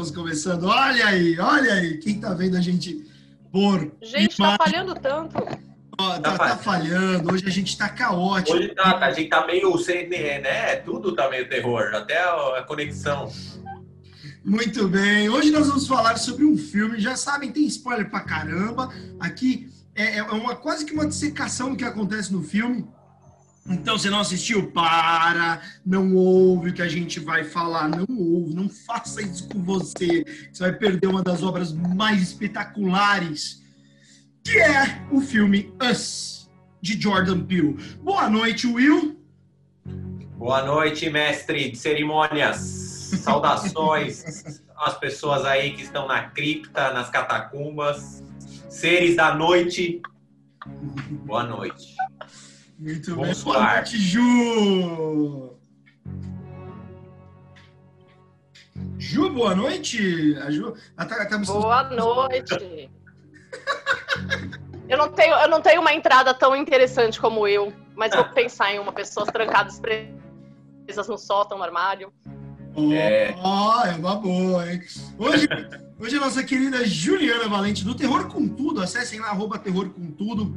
estamos começando. Olha aí, olha aí, quem tá vendo a gente por. Gente, tá falhando tanto. Ó, tá, tá falhando, hoje a gente tá caótico. Hoje tá, a gente tá meio CNN, né? Tudo tá meio terror, até a conexão. Muito bem, hoje nós vamos falar sobre um filme, já sabem, tem spoiler pra caramba. Aqui é, é uma quase que uma dissecação do que acontece no filme. Então, se não assistiu, para, não ouve o que a gente vai falar, não ouve, não faça isso com você. Você vai perder uma das obras mais espetaculares, que é o filme Us, de Jordan Peele. Boa noite, Will. Boa noite, mestre de cerimônias. Saudações às pessoas aí que estão na cripta, nas catacumbas, seres da noite. Boa noite. Muito bem. Boa noite, Ju! Ju, boa noite. A Ju, ela tá, tá boa noite. eu, não tenho, eu não tenho uma entrada tão interessante como eu, mas vou pensar em uma pessoa trancadas presas no sótão, no armário. Oh, é. Oh, é uma boa, hein? Hoje, hoje a nossa querida Juliana Valente do Terror com Tudo. Acessem lá, arroba Terror com Tudo.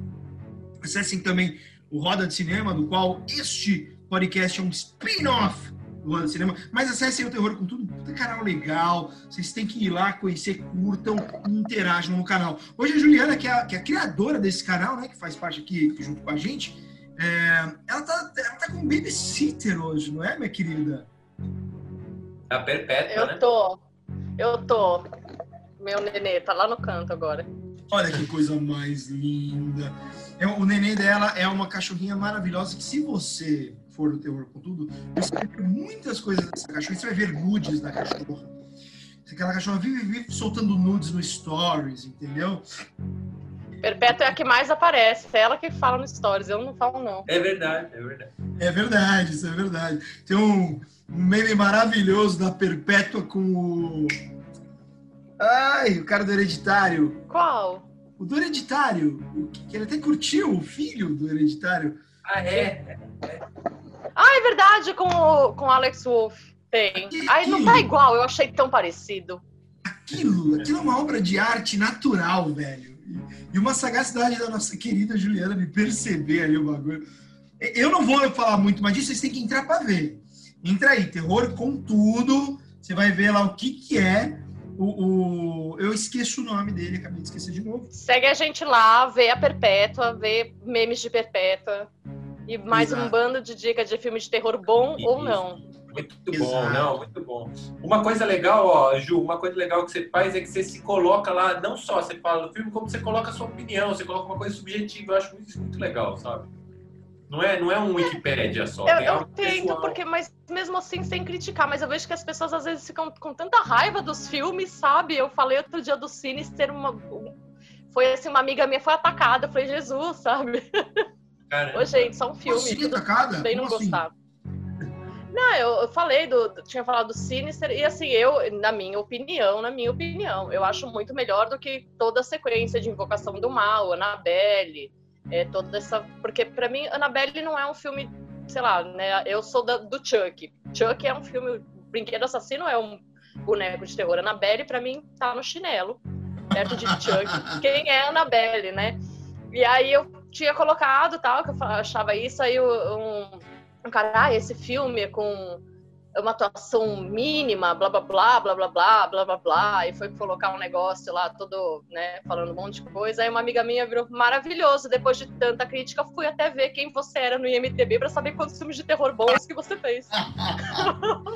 Acessem também o Roda de Cinema, do qual este podcast é um spin-off do Roda de Cinema. Mas acessem o Terror com Tudo, puta canal legal. Vocês têm que ir lá, conhecer, curtam e interajam no canal. Hoje a Juliana, que é a, que é a criadora desse canal, né, que faz parte aqui junto com a gente, é, ela, tá, ela tá com um babysitter hoje, não é, minha querida? A tá perpétua, Eu né? tô. Eu tô. Meu nenê tá lá no canto agora. Olha que coisa mais linda. É, o neném dela é uma cachorrinha maravilhosa que se você for do terror com tudo, você vai ver muitas coisas dessa cachorra. Você vai ver nudes da cachorra. Aquela cachorra vive, vive soltando nudes no stories, entendeu? Perpétua é a que mais aparece, é ela que fala no stories, eu não falo não. É verdade, é verdade. É verdade, isso é verdade. Tem um, um meme maravilhoso da Perpétua com o. Ai, o cara do Hereditário. Qual? O do Hereditário. Que ele até curtiu o filho do Hereditário. Ah, é? Ah, é verdade, com o, com Alex Wolff. Tem. Ai, não tá igual, eu achei tão parecido. Aquilo, aquilo é uma obra de arte natural, velho. E uma sagacidade da nossa querida Juliana de perceber ali o bagulho. Eu não vou falar muito mais disso, vocês têm que entrar para ver. Entra aí, terror com tudo. Você vai ver lá o que, que é. O, o, eu esqueço o nome dele, acabei de esquecer de novo. Segue a gente lá, vê a Perpétua, vê memes de Perpétua. E mais Exato. um bando de dicas de filme de terror bom Isso. ou não. Muito Exato. bom, não, muito bom. Uma coisa legal, ó, Ju, uma coisa legal que você faz é que você se coloca lá, não só você fala do filme, como você coloca a sua opinião, você coloca uma coisa subjetiva. Eu acho isso muito legal, sabe? Não é, não é um Wikipédia só. Eu, eu tento, porque, mas mesmo assim, sem criticar, mas eu vejo que as pessoas às vezes ficam com tanta raiva dos filmes, sabe? Eu falei outro dia do Sinister, uma. Foi assim, uma amiga minha foi atacada, foi Jesus, sabe? Caramba. Ô, gente, só um filme. Assim, atacada? Bem não assim? gostar. Não, eu, eu falei do. Tinha falado do Sinister, e assim, eu, na minha opinião, na minha opinião, eu acho muito melhor do que toda a sequência de Invocação do Mal, Annabelle é, toda essa. Porque para mim, Annabelle não é um filme, sei lá, né? Eu sou da, do Chuck. Chuck é um filme. Brinquedo Assassino é um boneco de terror. Annabelle, para mim, tá no chinelo, perto de Chuck. Quem é Annabelle, né? E aí eu tinha colocado tal, que eu achava isso, aí um, um cara, ah, esse filme é com uma atuação mínima, blá blá blá, blá blá blá, blá blá blá, e foi colocar um negócio lá todo, né, falando um monte de coisa. Aí uma amiga minha virou maravilhoso. Depois de tanta crítica, fui até ver quem você era no IMDB para saber quantos filmes de terror bons que você fez.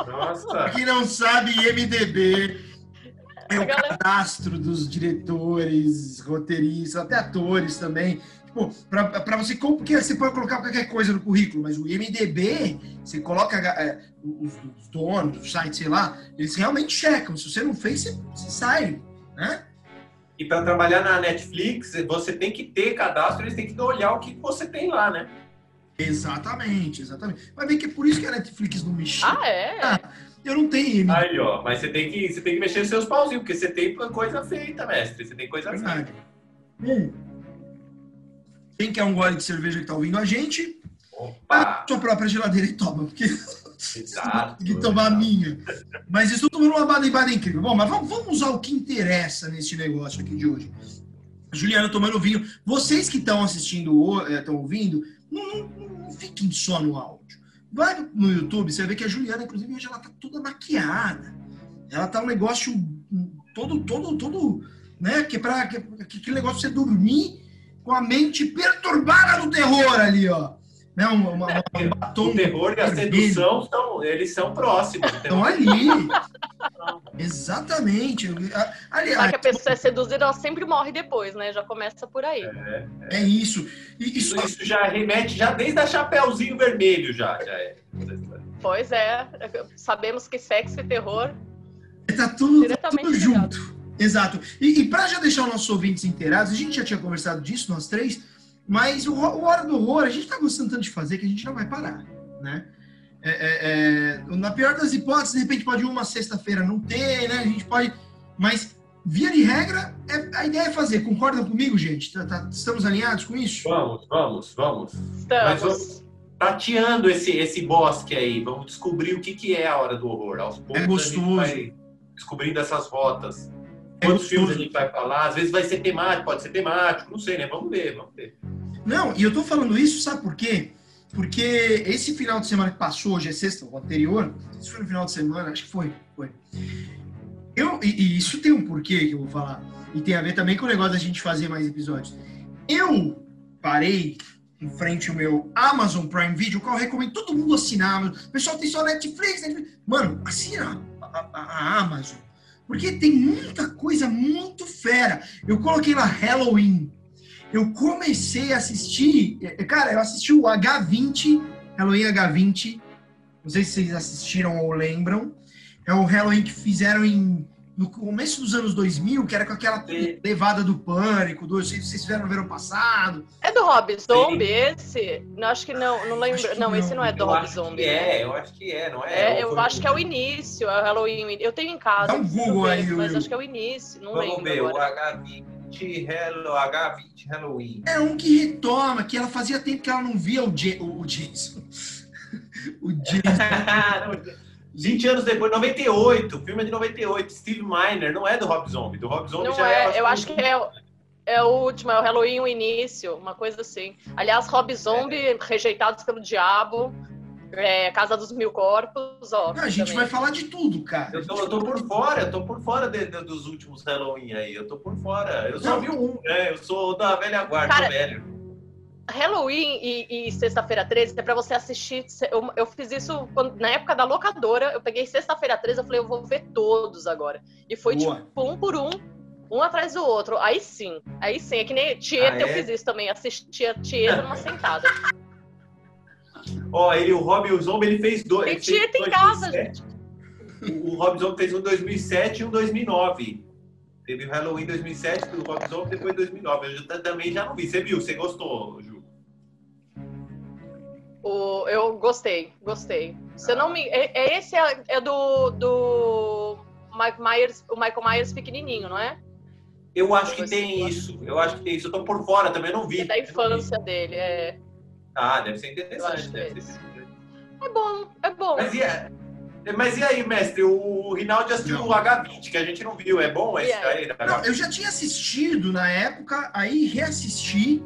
Nossa! Quem não sabe, IMDB é o cadastro dos diretores, roteiristas, até atores também para você, porque você pode colocar qualquer coisa no currículo, mas o IMDB, você coloca é, os, os, donos do site, sei lá, eles realmente checam. Se você não fez, você, você sai, né? E para trabalhar na Netflix, você tem que ter cadastro, eles têm que olhar o que você tem lá, né? Exatamente, exatamente. Vai ver que é por isso que a Netflix não mexe. Ah, é? Ah, eu não tenho IMDb. Aí, ó, mas você tem que, você tem que mexer seus pauzinhos, porque você tem coisa feita, mestre. Você tem coisa Verdade. feita. Hum. Quem quer um gole de cerveja que tá ouvindo a gente, Opa. sua própria geladeira e toma, porque Exato. que tomar a minha. Mas estou tomando uma Baden-Baden incrível. Bom, mas vamos, vamos usar o que interessa nesse negócio aqui de hoje. Juliana tomando vinho. Vocês que estão assistindo, estão ouvindo, não, não, não, fiquem só no áudio. Vai no YouTube, você vai ver que a Juliana, inclusive, hoje ela tá toda maquiada. Ela tá um negócio todo, todo, todo, né? Que é para que, aquele negócio você dormir com a mente perturbada do terror ali, ó. Né? Uma, uma, um batom o terror e a sedução são, eles são próximos. Estão ali. Exatamente. Aliás, que a pessoa é seduzida, ela sempre morre depois, né? Já começa por aí. É, é. é isso. E, isso. Isso já remete já desde a Chapeuzinho Vermelho, já, já é. Pois é. Sabemos que sexo e terror. Tá tudo, tá tudo junto. Exato. E, e para já deixar os nossos ouvintes inteirados, a gente já tinha conversado disso, nós três mas o, o Hora do Horror a gente está gostando tanto de fazer que a gente não vai parar, né? É, é, é, na pior das hipóteses, de repente pode uma sexta-feira não ter, né? A gente pode... Mas, via de regra, é, a ideia é fazer. Concordam comigo, gente? Tá, tá, estamos alinhados com isso? Vamos, vamos, vamos. Estamos. Mas vamos tateando esse, esse bosque aí. Vamos descobrir o que, que é a Hora do Horror. Aos poucos é gostoso. a gente vai descobrindo essas rotas. É Quantos filmes a gente vai falar? Às vezes vai ser temático, pode ser temático, não sei, né? Vamos ver, vamos ver. Não, e eu tô falando isso, sabe por quê? Porque esse final de semana que passou, hoje é sexta, o anterior, isso foi no final de semana, acho que foi, foi. Eu, e, e, isso tem um porquê que eu vou falar. E tem a ver também com o negócio da gente fazer mais episódios. Eu parei em frente ao meu Amazon Prime Video, qual eu recomendo todo mundo assinar. O pessoal tem só Netflix, Netflix. Mano, assina a, a, a Amazon. Porque tem muita coisa muito fera. Eu coloquei lá Halloween eu comecei a assistir. É, cara, eu assisti o H20, Halloween H20. Não sei se vocês assistiram ou lembram. É o Halloween que fizeram em, no começo dos anos 2000, que era com aquela Sim. levada do pânico, do, vocês fizeram no verão passado. É do Rob Zombie esse? Não, acho que não, não lembro. Não, não, esse não é do Rob Zombie. É, eu acho que é, não é? é eu acho que é o início, é o Halloween. Eu tenho em casa. Dá um Google ver, aí, Mas eu... acho que é o início, não Vamos lembro. Ver, agora. o H20 Hello, H20 Halloween. É um que retoma, que ela fazia tempo que ela não via o, J o, o Jason. o Jason. 20 anos depois, 98, filme é de 98, Steve Miner, não é do Rob Zombie, do Rob Zombie não já é. é eu acho que é, é o último, é o Halloween, o início, uma coisa assim. Aliás, Rob Zombie, é. rejeitados pelo diabo, é, Casa dos Mil Corpos, ó. Não, a gente também. vai falar de tudo, cara. Eu tô, eu tô por fora, eu tô por fora de, de, dos últimos Halloween aí. Eu tô por fora. Eu só Não. vi um, né? Eu sou da velha guarda, cara, velho. Halloween e, e Sexta-feira 13 é pra você assistir. Eu, eu fiz isso quando, na época da locadora. Eu peguei Sexta-feira 13 eu falei, eu vou ver todos agora. E foi Boa. tipo um por um, um atrás do outro. Aí sim, aí sim. É que nem Tieta, ah, é? eu fiz isso também. Assistia Tieta numa sentada. Ó, ele, o Rob o Zombie, ele fez dois. Tem Tieta em casa, gente. O, o Rob Zombie fez um em 2007 e um em 2009. Teve o Halloween 2007 do Rob Zombie, depois 2009. Eu também já não vi. Você viu? Você gostou, Ju? O, eu gostei, gostei. Se não me, é, é esse é, é, do, do Mike Myers, o Michael Myers pequenininho, não é? Eu acho que tem isso. Eu acho que tem isso. Eu tô por fora também, não vi. É da infância dele, é. Ah, deve ser interessante. Deve ser é bom, é bom. Mas e, é, mas e aí, mestre? O Rinaldi assistiu não. o H20, que a gente não viu. É bom esse aí? Não, eu já tinha assistido na época, aí reassisti.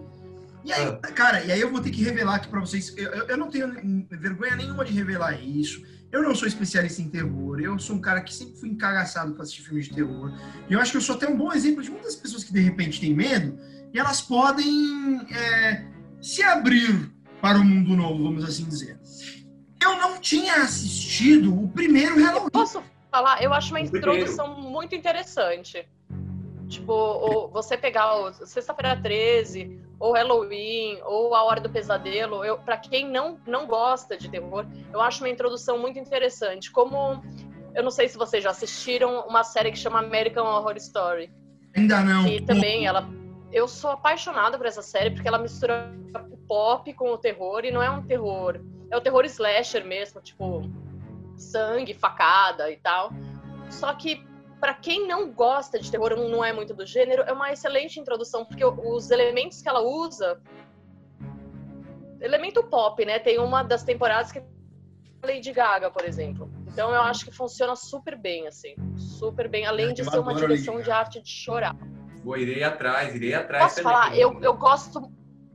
E aí, ah. cara, e aí eu vou ter que revelar aqui pra vocês. Eu, eu não tenho vergonha nenhuma de revelar isso. Eu não sou especialista em terror. Eu sou um cara que sempre fui encagaçado pra assistir filmes de terror. E eu acho que eu sou até um bom exemplo de muitas pessoas que de repente têm medo e elas podem é, se abrir para o mundo novo, vamos assim dizer. Eu não tinha assistido o primeiro Halloween. Eu posso falar? Eu acho uma introdução muito interessante. Tipo, você pegar o Sexta-feira 13, ou Halloween, ou A Hora do Pesadelo, eu, para quem não, não gosta de terror, eu acho uma introdução muito interessante. Como, eu não sei se vocês já assistiram uma série que chama American Horror Story. Ainda não. E também ela eu sou apaixonada por essa série porque ela mistura o pop com o terror e não é um terror. É o terror slasher mesmo, tipo sangue, facada e tal. Só que para quem não gosta de terror, não é muito do gênero, é uma excelente introdução porque os elementos que ela usa elemento pop, né? Tem uma das temporadas que Lady Gaga, por exemplo. Então eu acho que funciona super bem, assim. Super bem, além É, de ser uma direção de arte de chorar. Vou, irei atrás, irei atrás. Posso também. falar? Eu, eu gosto.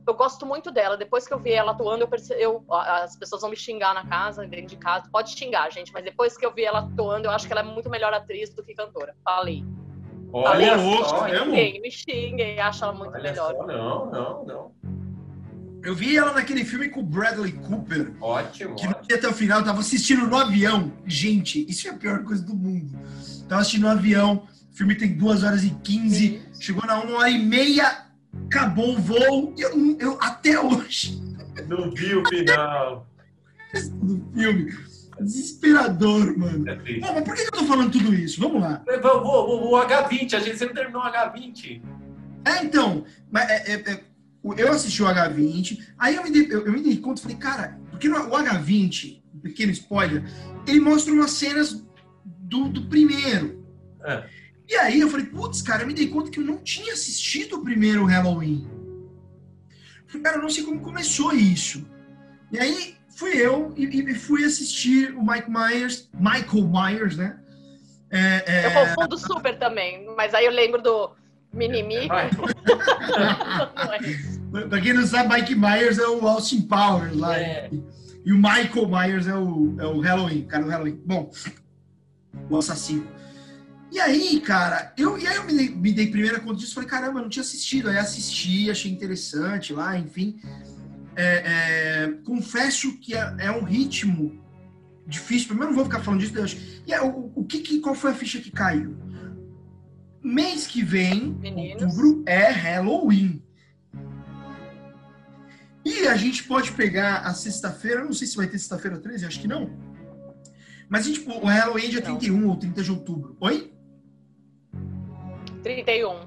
Eu gosto muito dela. Depois que eu vi ela atuando, eu perce... eu as pessoas vão me xingar na casa, dentro de casa. Pode xingar, gente, mas depois que eu vi ela atuando, eu acho que ela é muito melhor atriz do que cantora. Falei. Olha Falei, só, Xinguem, me xinguem, acho ela muito Olha melhor. só, não, não, não. Eu vi ela naquele filme com o Bradley Cooper, Ótimo. que não ia até o final, eu tava assistindo no avião. Gente, isso é a pior coisa do mundo. Tava assistindo no avião, o filme tem 2 horas e 15, chegou na 1 hora e meia, acabou o voo, e eu, eu até hoje, Não vi o final. do filme, desesperador, mano. É. Bom, mas por que eu tô falando tudo isso? Vamos lá. Vou, vou, o H20, a gente, você não terminou o H20. É, então, mas é, é, é, o- eu assisti o H20, aí eu me dei, eu, eu me dei conta, falei, cara, porque o H20, um pequeno spoiler, ele mostra umas cenas do, do primeiro. É. E aí eu falei, putz, cara, eu me dei conta que eu não tinha assistido o primeiro Halloween. Falei, cara, eu não sei como começou isso. E aí fui eu e, e fui assistir o Mike Myers, Michael Myers, né? É, é, Eu confundo super também, mas aí eu lembro do Minimi. É. Pra quem não sabe, Mike Myers é o Austin Powers lá. É. E o Michael Myers é o, é o Halloween, cara do Halloween. Bom, o assassino. E aí, cara, eu, e aí eu me dei, me dei primeira conta disso, falei, caramba, eu não tinha assistido. Aí assisti, achei interessante lá, enfim. É, é, confesso que é, é um ritmo difícil. Primeiro, não vou ficar falando disso. Deus. E é, o, o que, que- qual foi a ficha que caiu? Mês que vem, Meninos. outubro, é Halloween. E a gente pode pegar a sexta-feira, não sei se vai ter sexta-feira 13, acho que não. Mas a gente, o Halloween é dia Não. 31 ou 30 de outubro. Oi? 31.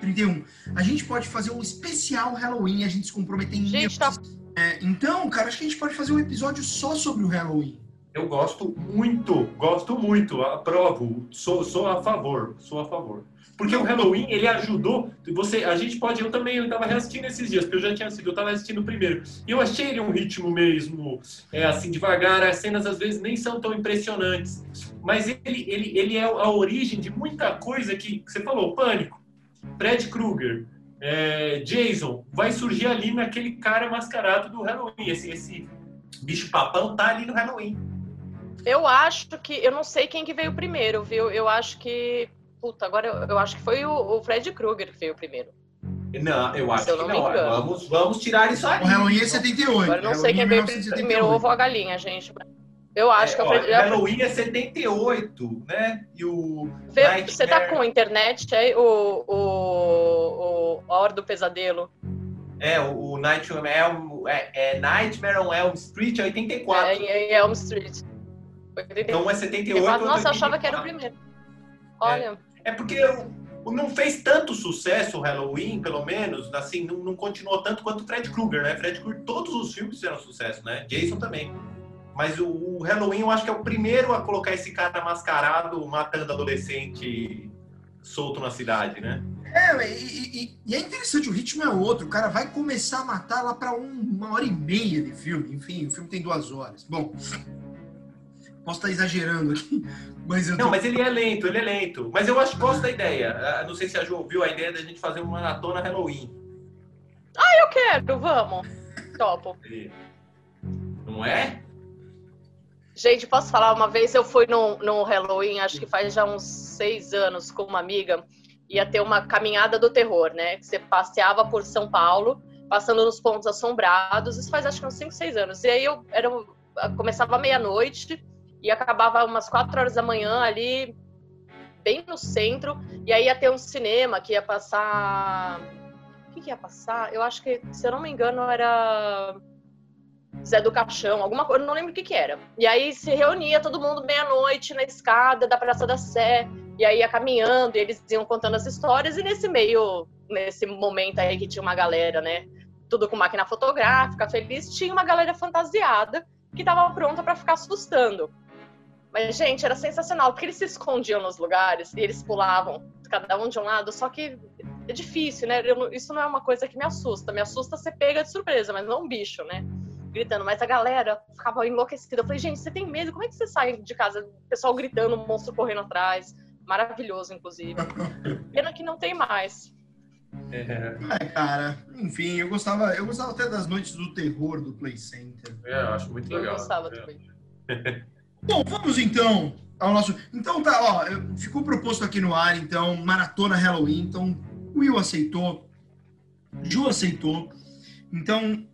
31. A gente pode fazer um especial Halloween, a gente se comprometer em Gente, tá É, então, cara, acho que a gente pode fazer um episódio só sobre o Halloween. Eu gosto muito, gosto muito, aprovo, sou, sou a favor, sou a favor. Porque o Halloween, ele ajudou, você, a gente pode, eu também, eu tava reassistindo esses dias, porque eu já tinha assistido, eu tava assistindo o primeiro. E eu achei ele um ritmo mesmo, é, assim, devagar, as cenas às vezes nem são tão impressionantes. Mas ele, ele, ele é a origem de muita coisa que, que você falou, Pânico, Fred Krueger, é, Jason, vai surgir ali naquele cara mascarado do Halloween, esse, esse bicho-papão tá ali no Halloween. Eu acho que. Eu não sei quem que veio primeiro, viu? Eu acho que. Puta, agora eu, eu acho que foi o, o Fred Krueger que veio primeiro. Não, eu acho eu que não me não. engano. Vamos, vamos tirar isso aí. O Halloween é 78. Agora eu não sei quem é veio 1978. primeiro, ovo ou a galinha, gente. Eu acho que é o ó, Fred. Halloween é 78, né? E o. Vê- Nightmare- Você tá com a internet aí? O, o, o, a Hora do Pesadelo. É, o, o Nightmare, Elm- é, é Nightmare on Elm Street é 84. É, em Elm Street. Então é 78. Eu falo, outro é Nossa, eu achava que era o 84. primeiro. Olha, É porque não fez tanto sucesso o Halloween, pelo menos, assim, não, não continuou tanto quanto o Fred Krueger, né? Fred Krueger, todos os filmes fizeram sucesso, né? Jason também. Mas o, o Halloween, eu acho que é o primeiro a colocar esse cara mascarado matando adolescente solto na cidade, né? É, e, e- e é interessante, o ritmo é outro. O cara vai começar a matar lá pra um- uma hora e meia de filme. Enfim, o filme tem duas horas. Bom, posso estar exagerando aqui, mas eu tô... Não, mas ele é lento, ele é lento. Mas eu acho que gosto da ideia. Ah, Não sei se a Ju ouviu a ideia da gente fazer uma maratona Halloween. eu quero, vamos. Topo. Não é? Gente, posso falar? Uma vez eu fui no, no Halloween, acho que faz já uns seis anos, com uma amiga. Ia ter uma caminhada do terror, né? Que você passeava por São Paulo, passando nos pontos assombrados. Isso faz acho que uns cinco, seis anos. E aí eu era, começava meia-noite e acabava umas quatro horas da manhã ali, bem no centro. E aí ia ter um cinema que ia passar. O que, que ia passar? Eu acho que, se eu não me engano, era. Zé do Caixão, alguma coisa, não lembro o que que era. E aí se reunia todo mundo meia-noite na escada da Praça da Sé, e aí ia caminhando, e eles iam contando as histórias, e nesse meio, nesse momento aí que tinha uma galera, né, tudo com máquina fotográfica, feliz, tinha uma galera fantasiada que tava pronta para ficar assustando. Mas, gente, era sensacional, porque eles se escondiam nos lugares e eles pulavam, cada um de um lado, só que é difícil, né? Eu isso não é uma coisa que me assusta. Me assusta ser pega de surpresa, mas não um bicho, né? gritando, mas a galera ficava enlouquecida. Eu falei, gente, você tem medo? Como é que você sai de casa? O pessoal gritando, um monstro correndo atrás. Maravilhoso, inclusive. Pena que não tem mais. É. é, cara, enfim, eu gostava, eu gostava até das noites do terror do Play Center. É, eu acho muito legal. Eu gostava é. também. Bom, vamos então ao nosso. Então tá, ó, ficou proposto aqui no ar, então, maratona Halloween. Então, o Will aceitou, Ju aceitou. Então,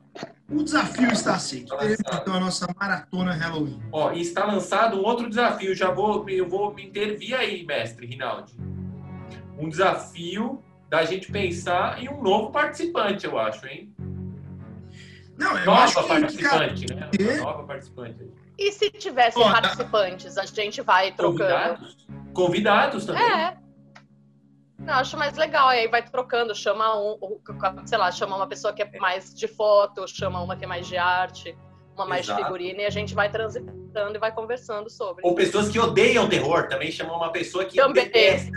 o desafio está aceito. Tá Teremos então a nossa maratona Halloween. Ó, e está lançado um outro desafio. Já vou, eu vou me intervir aí, mestre Rinaldi. Um desafio da gente pensar em um novo participante, eu acho, hein? Não, eu nova acho que, participante, cara, né? Nova participante. E se tivessem oh, participantes, a gente vai trocando. Convidados, Convidados também. É. Eu acho mais legal, aí vai trocando, chama um, sei lá, chama uma pessoa que é mais de foto, chama uma que é mais de arte, uma mais Exato. de figurina, e a gente vai transitando e vai conversando sobre. Ou pessoas que odeiam terror, também chama uma pessoa que também. detesta,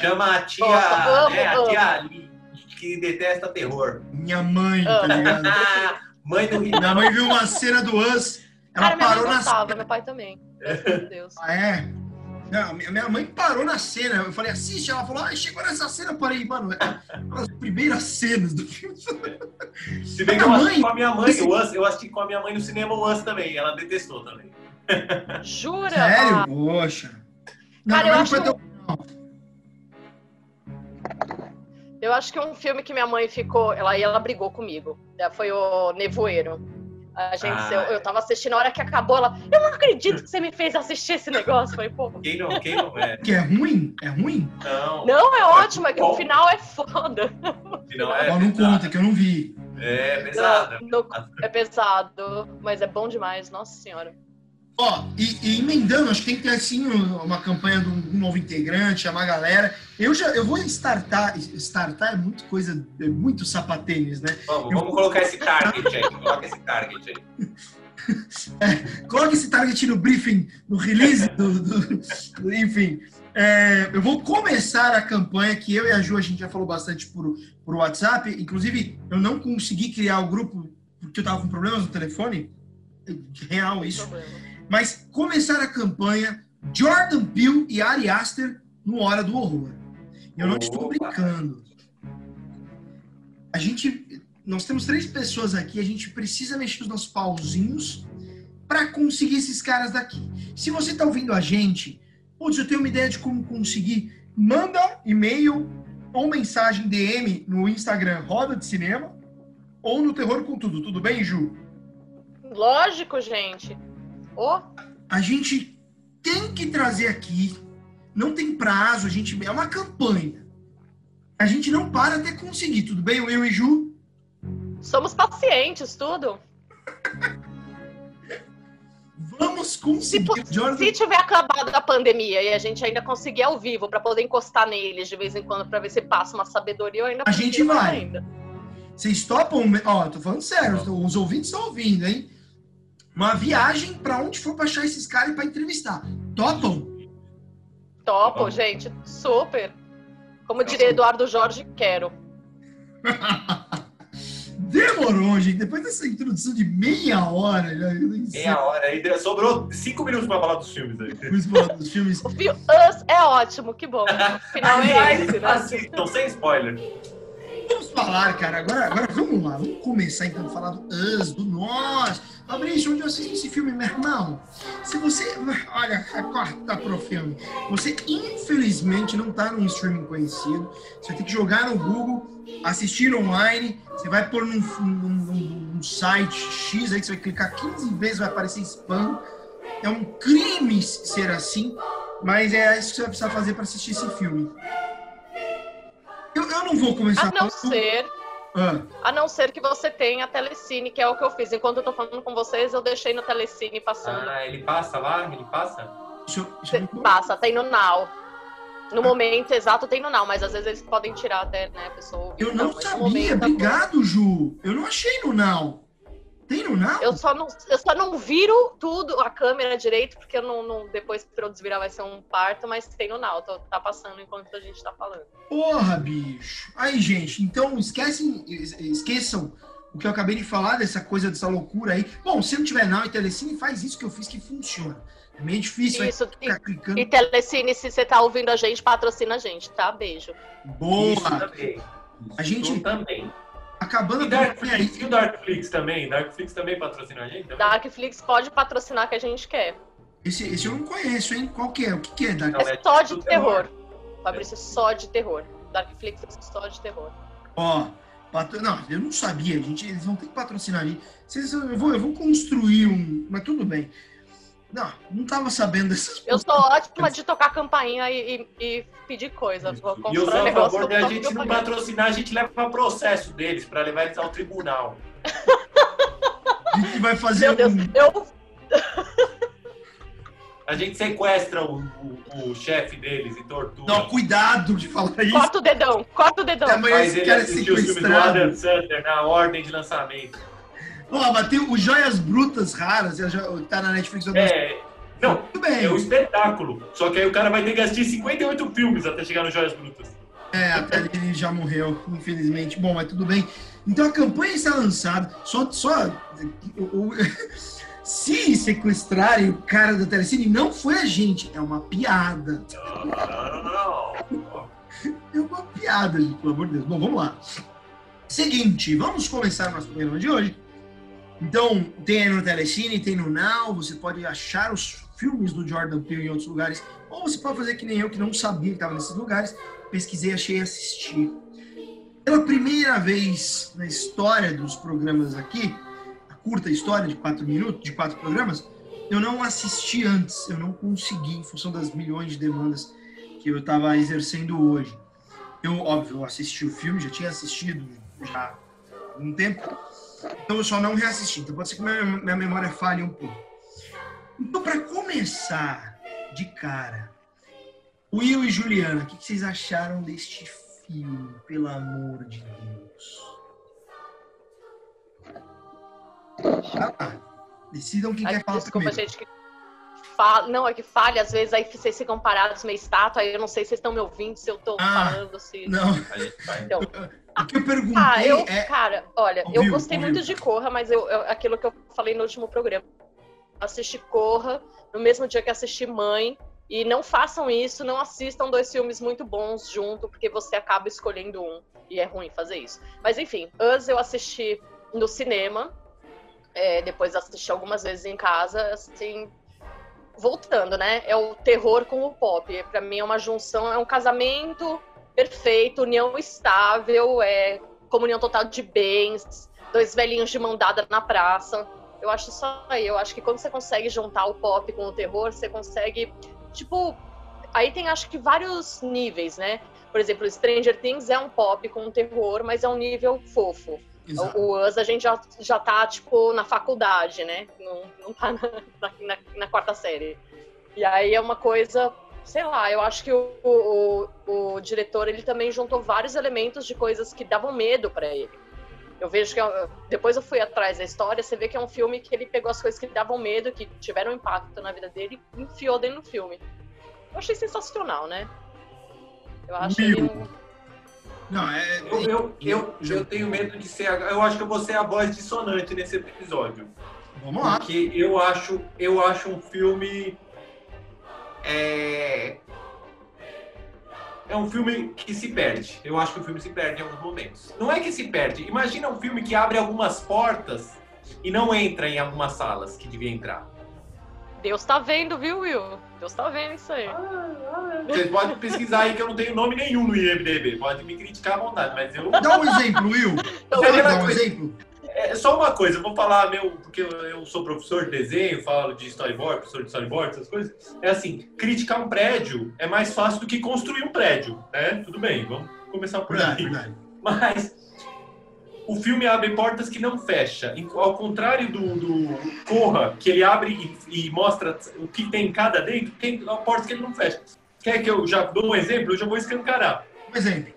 chama a tia, Nossa, amo, né, a tia que detesta terror. Minha mãe, tá ligado? mãe do Minha mãe viu uma cena do Us, ela Cara, parou na gostava, meu pai também. Meu Deus. Ah, é? Não, minha mãe parou na cena. Eu falei, assiste. Ela falou, ah, chegou nessa cena, eu parei, mano. É as primeiras cenas do filme. Se bem que eu mãe, assisti com a minha mãe, esse... eu assisti com a minha mãe no cinema o Us também. Ela detestou também. Jura? Sério? Ah. Poxa. Não, Cara, eu acho que... Eu acho que um filme que minha mãe ficou. Ela, ela brigou comigo. Foi o Nevoeiro. A gente, ah, eu, eu tava assistindo, a hora que acabou, ela, eu não acredito que você me fez assistir esse negócio. Foi, pô. Quem não, quem não é? Que é ruim? É ruim? Não. Não, é ótimo, é que o final é foda. O final é. Não, não conta, que eu não vi. É pesado. Não, não, é pesado, mas é bom demais, nossa senhora. Ó, e, e, emendando, acho que tem que ter assim uma campanha de um novo integrante, chamar a galera. Eu já eu vou startar, startar é muito coisa, é muito sapatênis, né? Vamos, vamos colocar esse target aí, coloca esse target aí. É, coloca esse target no briefing, no release, do, do, do enfim. É, eu vou começar a campanha que eu e a Ju a gente já falou bastante por, por WhatsApp. Inclusive, eu não consegui criar o grupo porque eu tava com problemas no telefone. Real isso. Mas começar a campanha Jordan Peele e Ari Aster no Hora do Horror. Eu não estou brincando. A gente, nós temos três pessoas aqui, a gente precisa mexer os nossos pauzinhos para conseguir esses caras daqui. Se você está ouvindo a gente, putz, eu tenho uma ideia de como conseguir, manda e-mail ou mensagem DM no Instagram Roda de Cinema ou no Terror com Tudo. Tudo bem, Ju? Lógico, gente. Oh. A gente tem que trazer aqui, não tem prazo, a gente é uma campanha. A gente não para até conseguir, tudo bem, eu e Ju? Somos pacientes, tudo. Vamos conseguir. Se, Jordan... se tiver acabado a pandemia e a gente ainda conseguir ao vivo para poder encostar neles de vez em quando para ver se passa uma sabedoria, eu ainda A gente vai. Ainda. Vocês topam? Ó, tô falando sério, os ouvintes estão ouvindo, hein? Uma viagem para onde for para achar esses caras para entrevistar. Topam? Topam, gente, super. Como diria Eduardo Jorge, quero. Demorou, gente. Depois dessa introdução de meia hora. Já, meia hora. Aí sobrou cinco minutos para falar dos filmes. Aí. falar dos filmes. O filme Us é ótimo, que bom. O final é esse, né? Assistam, sem spoiler. Vamos falar, cara. Agora, agora vamos lá. Vamos começar então a falar do Us, do Nós Fabrício, onde eu assisti esse filme, meu irmão? Se você. Olha, corta pro filme. Você, infelizmente, não tá num streaming conhecido. Você ter que jogar no Google, assistir online. Você vai pôr num, num, num, num site X aí que você vai clicar 15 vezes, vai aparecer spam. É um crime ser assim, mas é isso que você vai precisar fazer para assistir esse filme. Eu, eu não vou começar. A não ser ah. A não ser que você tenha Telecine, que é o que eu fiz. Enquanto eu tô falando com vocês, eu deixei no Telecine passando. Ah, ele passa lá? Ele passa? Deixa deixa Passa, tem no Now. No ah. momento exato tem no Now, mas às vezes eles podem tirar até, né, a pessoa. Eu não, não sabia, momento, tá obrigado, Ju. Eu não achei no Now. Tem no Now? Eu só não, eu só não viro tudo, a câmera direito, porque eu não, não depois para eu desvirar vai ser um parto, mas tem no Now, tô, tá passando enquanto a gente tá falando. Porra, bicho. Aí, gente, então esquecem, esqueçam o que eu acabei de falar, dessa coisa, dessa loucura aí. Bom, se não tiver não e Telecine, faz isso que eu fiz que funciona. É meio difícil isso, ficar e, clicando. E Telecine, se você tá ouvindo a gente, patrocina a gente, tá? Beijo. Boa! Isso também. A gente. Isso também. Acabando e, Darkflix, e o Darkflix também? Darkflix também patrocina a gente? Também? Darkflix pode patrocinar que a gente quer. Esse, esse eu não conheço, hein? Qual que é? O que, que é Darkflix? É só de terror. terror. Fabrício, só de terror. Darkflix é só de terror. Ó, patro... não, eu não sabia, gente. Eles vão ter que patrocinar a gente. Vocês, eu, vou, eu vou construir um. Mas tudo bem. Não, não tava sabendo dessas Eu sou ótima de tocar campainha e, e, e pedir coisa. Vou e eu sou a favor de a gente não patrocinar, a gente leva para processo deles, para levar eles ao tribunal. a gente vai fazer Meu Deus, um... eu... A gente sequestra o, o, o chefe deles e tortura. Não, cuidado de falar isso. Corta o dedão, corta o dedão. Amanhã Mas ele assistiu o filme do Adam Sandler na ordem de lançamento. Ó, mas tem o Joias Brutas Raras, que tá na Netflix. É, não, bem. é um espetáculo. Só que aí o cara vai ter que assistir 58 filmes até chegar no Joias Brutas. É, até ele já morreu, infelizmente. Bom, mas tudo bem. Então a campanha está lançada. Só, só o, o, se sequestrarem o cara da Telecine, não foi a gente, é uma piada. Não, não, não. É uma piada, gente, pelo amor de Deus. Bom, vamos lá. Seguinte, vamos começar nosso programa de hoje então, tem no Telecine, tem no Now, você pode achar os filmes do Jordan Peele em outros lugares, ou você pode fazer que nem eu, que não sabia que estava nesses lugares, pesquisei, achei e assisti. Pela primeira vez na história dos programas aqui, a curta história de quatro minutos, de quatro programas, eu não assisti antes, eu não consegui, em função das milhões de demandas que eu estava exercendo hoje. Eu, óbvio, assisti o filme, já tinha assistido já há um tempo, então eu só não reassisti. Então pode ser que minha, minha memória falhe um pouco. Então, para começar de cara, Will e Juliana, o que, que vocês acharam deste filme, pelo amor de Deus? Ah, decidam quem Ai, quer falar desculpa, primeiro. Gente, que não, é que falha, às vezes aí vocês ficam parados meio estátua, aí eu não sei se vocês estão me ouvindo, se eu estou ah, falando, se. Não. Então, o que eu perguntei ah, eu, é... Cara, olha, ouviu, eu gostei ouviu. muito de Corra, mas eu, eu, aquilo que eu falei no último programa. Assisti Corra no mesmo dia que assisti Mãe. E não façam isso, não assistam dois filmes muito bons junto, porque você acaba escolhendo um. E é ruim fazer isso. Mas enfim, Us eu assisti no cinema. É, depois assisti algumas vezes em casa. Assim, voltando, né? É o terror com o pop. Para mim é uma junção, é um casamento perfeito, união estável, é comunhão total de bens, dois velhinhos de mão dada na praça. Eu acho isso aí. Eu acho que quando você consegue juntar o pop com o terror, você consegue. Tipo, aí tem acho que vários níveis, né? Por exemplo, Stranger Things é um pop com terror, mas é um nível fofo. Exato. O Us a gente já, já tá, tipo, na faculdade, né? Não, não tá na, na, na quarta série. E aí é uma coisa sei lá, eu acho que o, o, o, diretor ele também juntou vários elementos de coisas que davam medo para ele. Eu vejo que é depois eu fui atrás da história, você vê que é um filme que ele pegou as coisas que davam medo, que tiveram impacto na vida dele e enfiou dentro do filme. Eu achei sensacional, né? Eu acho que Não, é, eu, eu, eu, eu, tenho medo de ser. Eu acho que eu vou ser a voz dissonante nesse episódio. Vamos lá. Porque eu acho, eu acho um filme é... é um filme que se perde. Eu acho que o filme se perde em alguns momentos. Não é que se perde. Imagina um filme que abre algumas portas e não entra em algumas salas que devia entrar. Deus tá vendo, viu, Will? Deus tá vendo isso aí. Vocês podem pesquisar aí que eu não tenho nome nenhum no IMDB. Pode me criticar à vontade, mas eu. Dá um exemplo, Will. Você dá um exemplo? É só uma coisa, eu vou falar meu, porque eu sou professor de desenho, falo de storyboard, professor de storyboard, essas coisas. É assim, criticar um prédio é mais fácil do que construir um prédio, né? Tudo bem, vamos começar por aí. Mas o filme abre portas que não fecha. Ao contrário do, do Corra, que ele abre e, e, mostra o que tem em cada dentro, tem portas que ele não fecha. Quer que eu já dou um exemplo? Eu já vou escancarar. Um exemplo.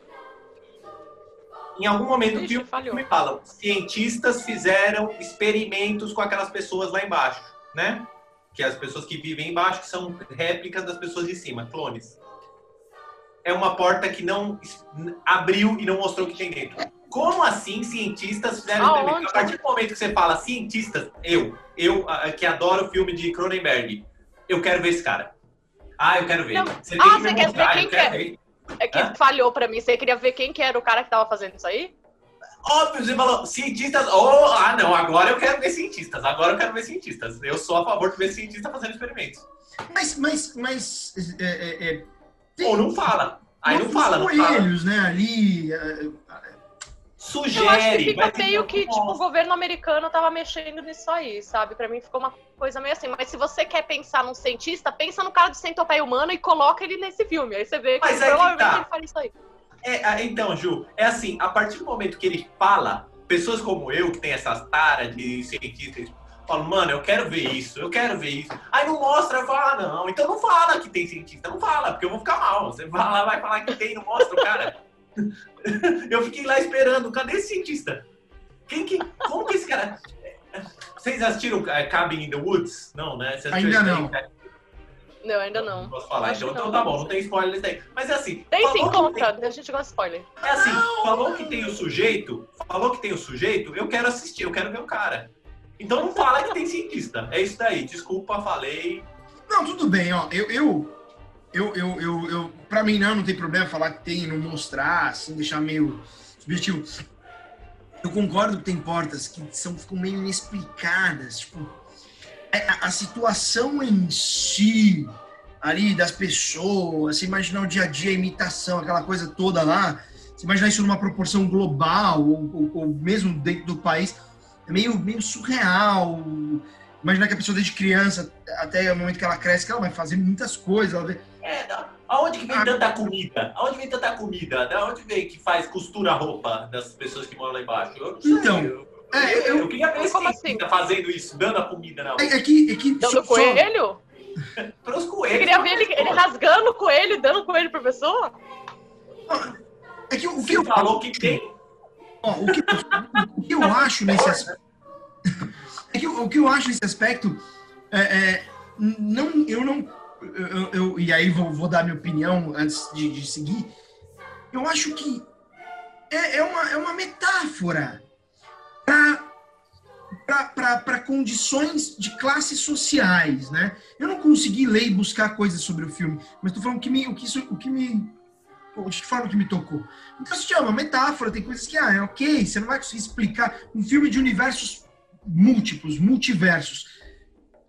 Em algum momento o filme me falam, cientistas fizeram experimentos com aquelas pessoas lá embaixo, né? Que as pessoas que vivem embaixo, que são réplicas das pessoas de cima, clones. é uma porta que não abriu e não mostrou o que tem dentro. Como assim cientistas fizeram experimento? A partir do momento que você fala cientistas, eu, eu que adoro o filme de Cronenberg, eu quero ver esse cara. Ah, eu quero ver. Não. Você ah, que você quer ver quem quer? Ver. É que Hã? falhou pra mim. Você queria ver quem que era o cara que tava fazendo isso aí? Óbvio, você falou cientistas. Oh, ah, não, agora eu quero ver cientistas. Agora eu quero ver cientistas. Eu sou a favor de ver cientistas fazendo experimentos. Mas, mas, mas. É, é, é, tem... Ou não fala. Aí não, não fala, não fala. né, ali. Sugere. Eu acho que fica meio que, tipo, o governo americano tava mexendo nisso aí, sabe? Pra mim ficou uma coisa meio assim. Mas se você quer pensar num cientista, pensa no cara do centopeia humano e coloca ele nesse filme. Aí você vê que mas provavelmente que tá. ele faz isso aí. É, então, Ju, é assim, a partir do momento que ele fala, pessoas como eu, que tem essas taras de cientistas, falam, mano, eu quero ver isso, eu quero ver isso. Aí não mostra, eu falo, ah, não, então não fala que tem cientista, não fala, porque eu vou ficar mal. Você lá, vai falar que tem, não mostra o cara. eu fiquei lá esperando, cadê esse cientista? Quem que. Como que esse cara. Vocês assistiram é, Cabin in the Woods? Não, né? Ainda não. Não, ainda não. não posso falar, então, então tá bom, não tem spoiler aí. Mas é assim. Tem sim, conta, tem... a gente gosta de spoiler. É assim, falou que tem o sujeito, falou que tem o sujeito, eu quero assistir, eu quero ver o cara. Então não fala que tem cientista. É isso daí, desculpa, falei. Não, tudo bem, ó. Eu, eu, eu, eu, eu, eu pra mim não, não tem problema falar que tem, não mostrar, assim, deixar meio subjetivo. Eu concordo que tem portas que são, ficam meio inexplicadas, tipo, é, a, a situação em si, ali, das pessoas, você imaginar o dia a dia, a imitação, aquela coisa toda lá, você imaginar isso numa proporção global, ou, ou, ou mesmo dentro do país, é meio, meio surreal. Imaginar que a pessoa desde criança, até o momento que ela cresce, que ela vai fazer muitas coisas, ela vê é, aonde que vem ah. tanta comida? Aonde vem tanta comida? Da onde vem que faz costura a roupa das pessoas que moram lá embaixo? Eu não sei. Então, eu, é, eu, eu, queria ver como assim? tá fazendo isso, dando a comida na roupa. É, é que, é que dando só, coelho? Para os coelhos. Você queria ver ele, ele rasgando o coelho, dando coelho pra pessoa? É que o que eu falou que tem. Ó, o, que, o que eu acho nesse aspecto. É que o que eu acho nesse aspecto é, é não, eu não eu, eu, e aí vou, vou, dar minha opinião antes de, de seguir. Eu acho que é, é, uma, é uma metáfora para condições de classes sociais, né? Eu não consegui ler e buscar coisas sobre o filme, mas estou falando que me, o que isso, o que me de que forma que me tocou. Então, se é uma metáfora, tem coisas que, ah, é ok, você não vai conseguir explicar um filme de universos múltiplos, multiversos.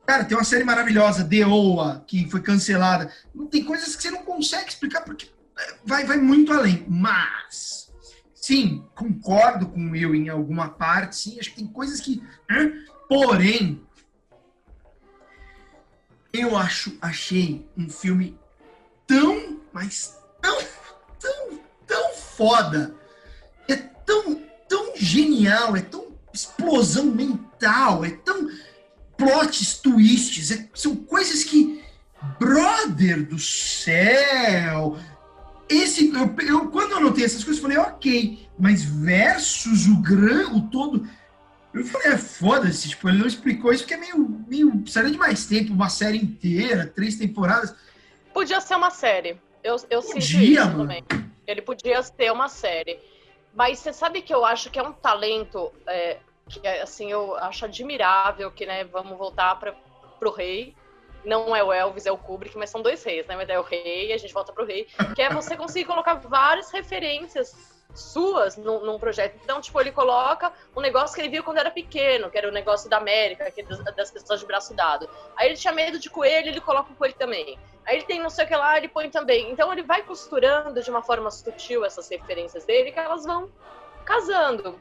Cara, tem uma série maravilhosa, The Oa, que foi cancelada. Tem coisas que você não consegue explicar porque é, vai, vai muito além. Mas, sim, concordo com eu em alguma parte, sim. Acho que tem coisas que. Porém, eu acho, achei um filme tão, mas tão, tão, tão foda. É tão, tão genial, é tão explosão mental, é tão plots, twists, é, são coisas que, brother do céu, esse, eu, eu, quando eu anotei essas coisas, eu falei, ok, mas versus o gran, o todo, eu falei, é foda-se, tipo, ele não explicou isso porque é meio, meio, precisaria de mais tempo, uma série inteira, três temporadas. Podia ser uma série, eu, eu podia, mano. também. Ele podia ser uma série. Mas você sabe que eu acho que é um talento é, que assim eu acho admirável que né vamos voltar para pro rei. Não é o Elvis é o Kubrick mas são dois reis né? Mas é o rei a gente volta pro rei. Que é você conseguir colocar várias referências suas num, num, projeto. Então tipo ele coloca um negócio que ele viu quando era pequeno que era o negócio da América que das, das pessoas de braço dado. Aí ele tinha medo de coelho ele coloca o coelho também. Aí ele tem não sei o que lá ele põe também. Então ele vai costurando de uma forma sutil essas referências dele que elas vão casando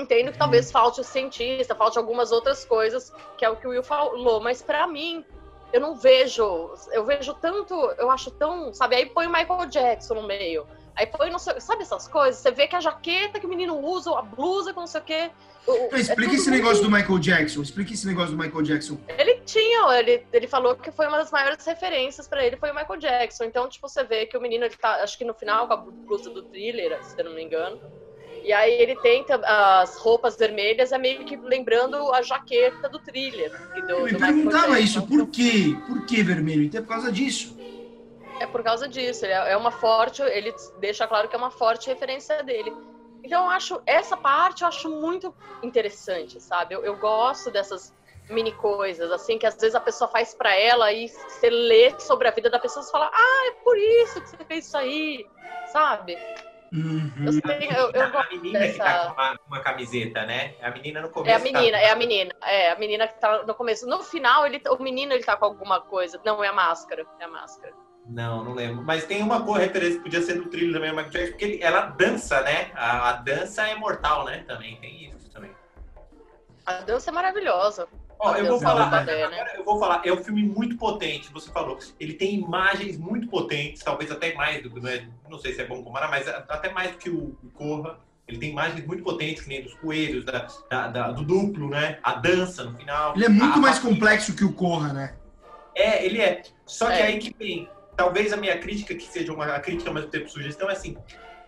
entendo que talvez falte o cientista, falte algumas outras coisas, que é o que o Will falou, mas para mim, eu não vejo, eu vejo tanto, eu acho tão, sabe, aí põe o Michael Jackson no meio, aí põe, não sei, sabe essas coisas? Você vê que a jaqueta que o menino usa, a blusa com não sei o quê. O, explica é esse negócio muito... do Michael Jackson, explica esse negócio do Michael Jackson. Ele tinha, ele, ele falou que foi uma das maiores referências para ele, foi o Michael Jackson, então, tipo, você vê que o menino, ele tá, acho que no final, com a blusa do thriller, se eu não me engano, e aí ele tenta as roupas vermelhas, é meio que lembrando a jaqueta do thriller. Do, eu me perguntava isso, por quê? Por que vermelho? Então é por causa disso. É por causa disso. É uma forte. Ele deixa claro que é uma forte referência dele. Então eu acho essa parte eu acho muito interessante, sabe? Eu, eu gosto dessas mini coisas assim que às vezes a pessoa faz para ela e você lê sobre a vida da pessoa e fala, ah, é por isso que você fez isso aí, sabe? Uhum. Eu, eu, eu a menina dessa... que tá com uma, uma, camiseta, né? A menina no começo. É a menina, tá... é a menina. É a menina que tá no começo. No final, ele, o menino ele tá com alguma coisa. Não, é a máscara. É a máscara. Não, não lembro. Mas tem uma cor referência que podia ser do trilho também, Michael Jackson, porque ele, ela dança, né? A, a, dança é mortal, né? Também tem isso também. A dança é maravilhosa. Ó, eu vou falar, né? eu vou falar, é um filme muito potente, você falou. Ele tem imagens muito potentes, talvez até mais do que, é, não sei se é bom comparar, mas até mais do que o, Corra. Ele tem imagens muito potentes, que nem dos coelhos, da, da, da, do duplo, né? A dança no final. Ele é muito mais a... complexo que o Corra, né? É, ele é. Só que é. aí que vem talvez a minha crítica, que seja uma crítica ao mesmo tempo sugestão, é assim: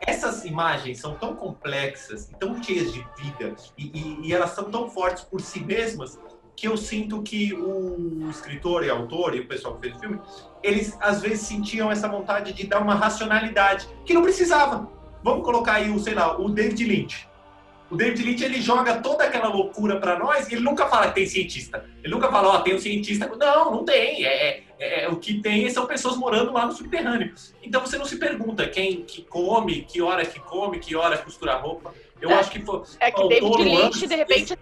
essas imagens são tão complexas e tão cheias de vida e, e, e, elas são tão fortes por si mesmas que eu sinto que o escritor e autor e o pessoal que fez o filme, eles às vezes sentiam essa vontade de dar uma racionalidade que não precisava. Vamos colocar aí o, sei lá, o David Lynch. O David Lynch ele joga toda aquela loucura para nós e ele nunca fala que tem cientista. Ele nunca fala, ó, oh, tem um cientista. Não, não tem. É, é é, o que tem são pessoas morando lá no subterrâneo. Então você não se pergunta quem que come, que hora que come, que hora costura roupa. Eu é, acho que foi. É que David Lynch, de repente,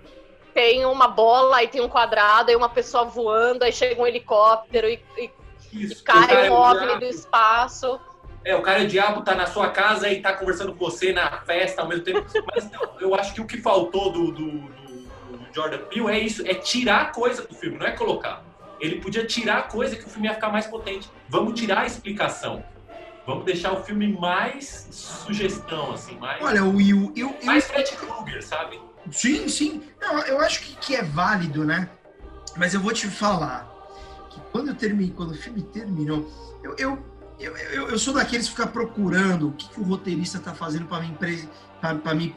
tem uma bola, aí tem um quadrado, aí uma pessoa voando, aí chega um helicóptero e, e, Isso, e cai um OVNI do espaço. É, o cara o diabo tá na sua casa e tá conversando com você na festa ao mesmo tempo. Mas não, eu acho que o que faltou do, do, do, do Jordan Peele é isso, é tirar coisa do filme, não é colocar. Ele podia tirar a coisa que o filme ia ficar mais potente. Vamos tirar a explicação. Vamos deixar o filme mais sugestão, assim, mais. Olha, Will, eu. eu mais Fred Krueger, sabe? Sim, sim. Não, eu acho que, que é válido, né? Mas eu vou te falar que quando eu terminei, quando o filme terminou, eu, eu, eu, eu, eu sou daqueles que fica procurando o que, que o roteirista tá fazendo para me, para me,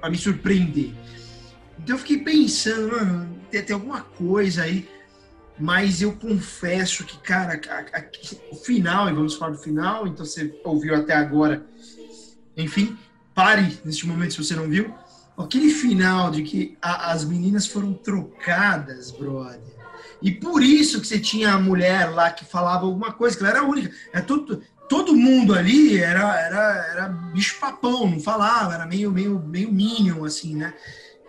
pra, me surpreender. Então eu fiquei pensando, mano, tem, tem alguma coisa aí mas eu confesso que, cara, o final, e vamos falar do final, então você ouviu até agora, enfim, pare neste momento se você não viu. Aquele final de que a, as meninas foram trocadas, brother. E por isso que você tinha a mulher lá que falava alguma coisa, que ela era única. É todo, todo mundo ali era, era, era bicho papão, não falava, era meio, meio, meio minion, assim, né?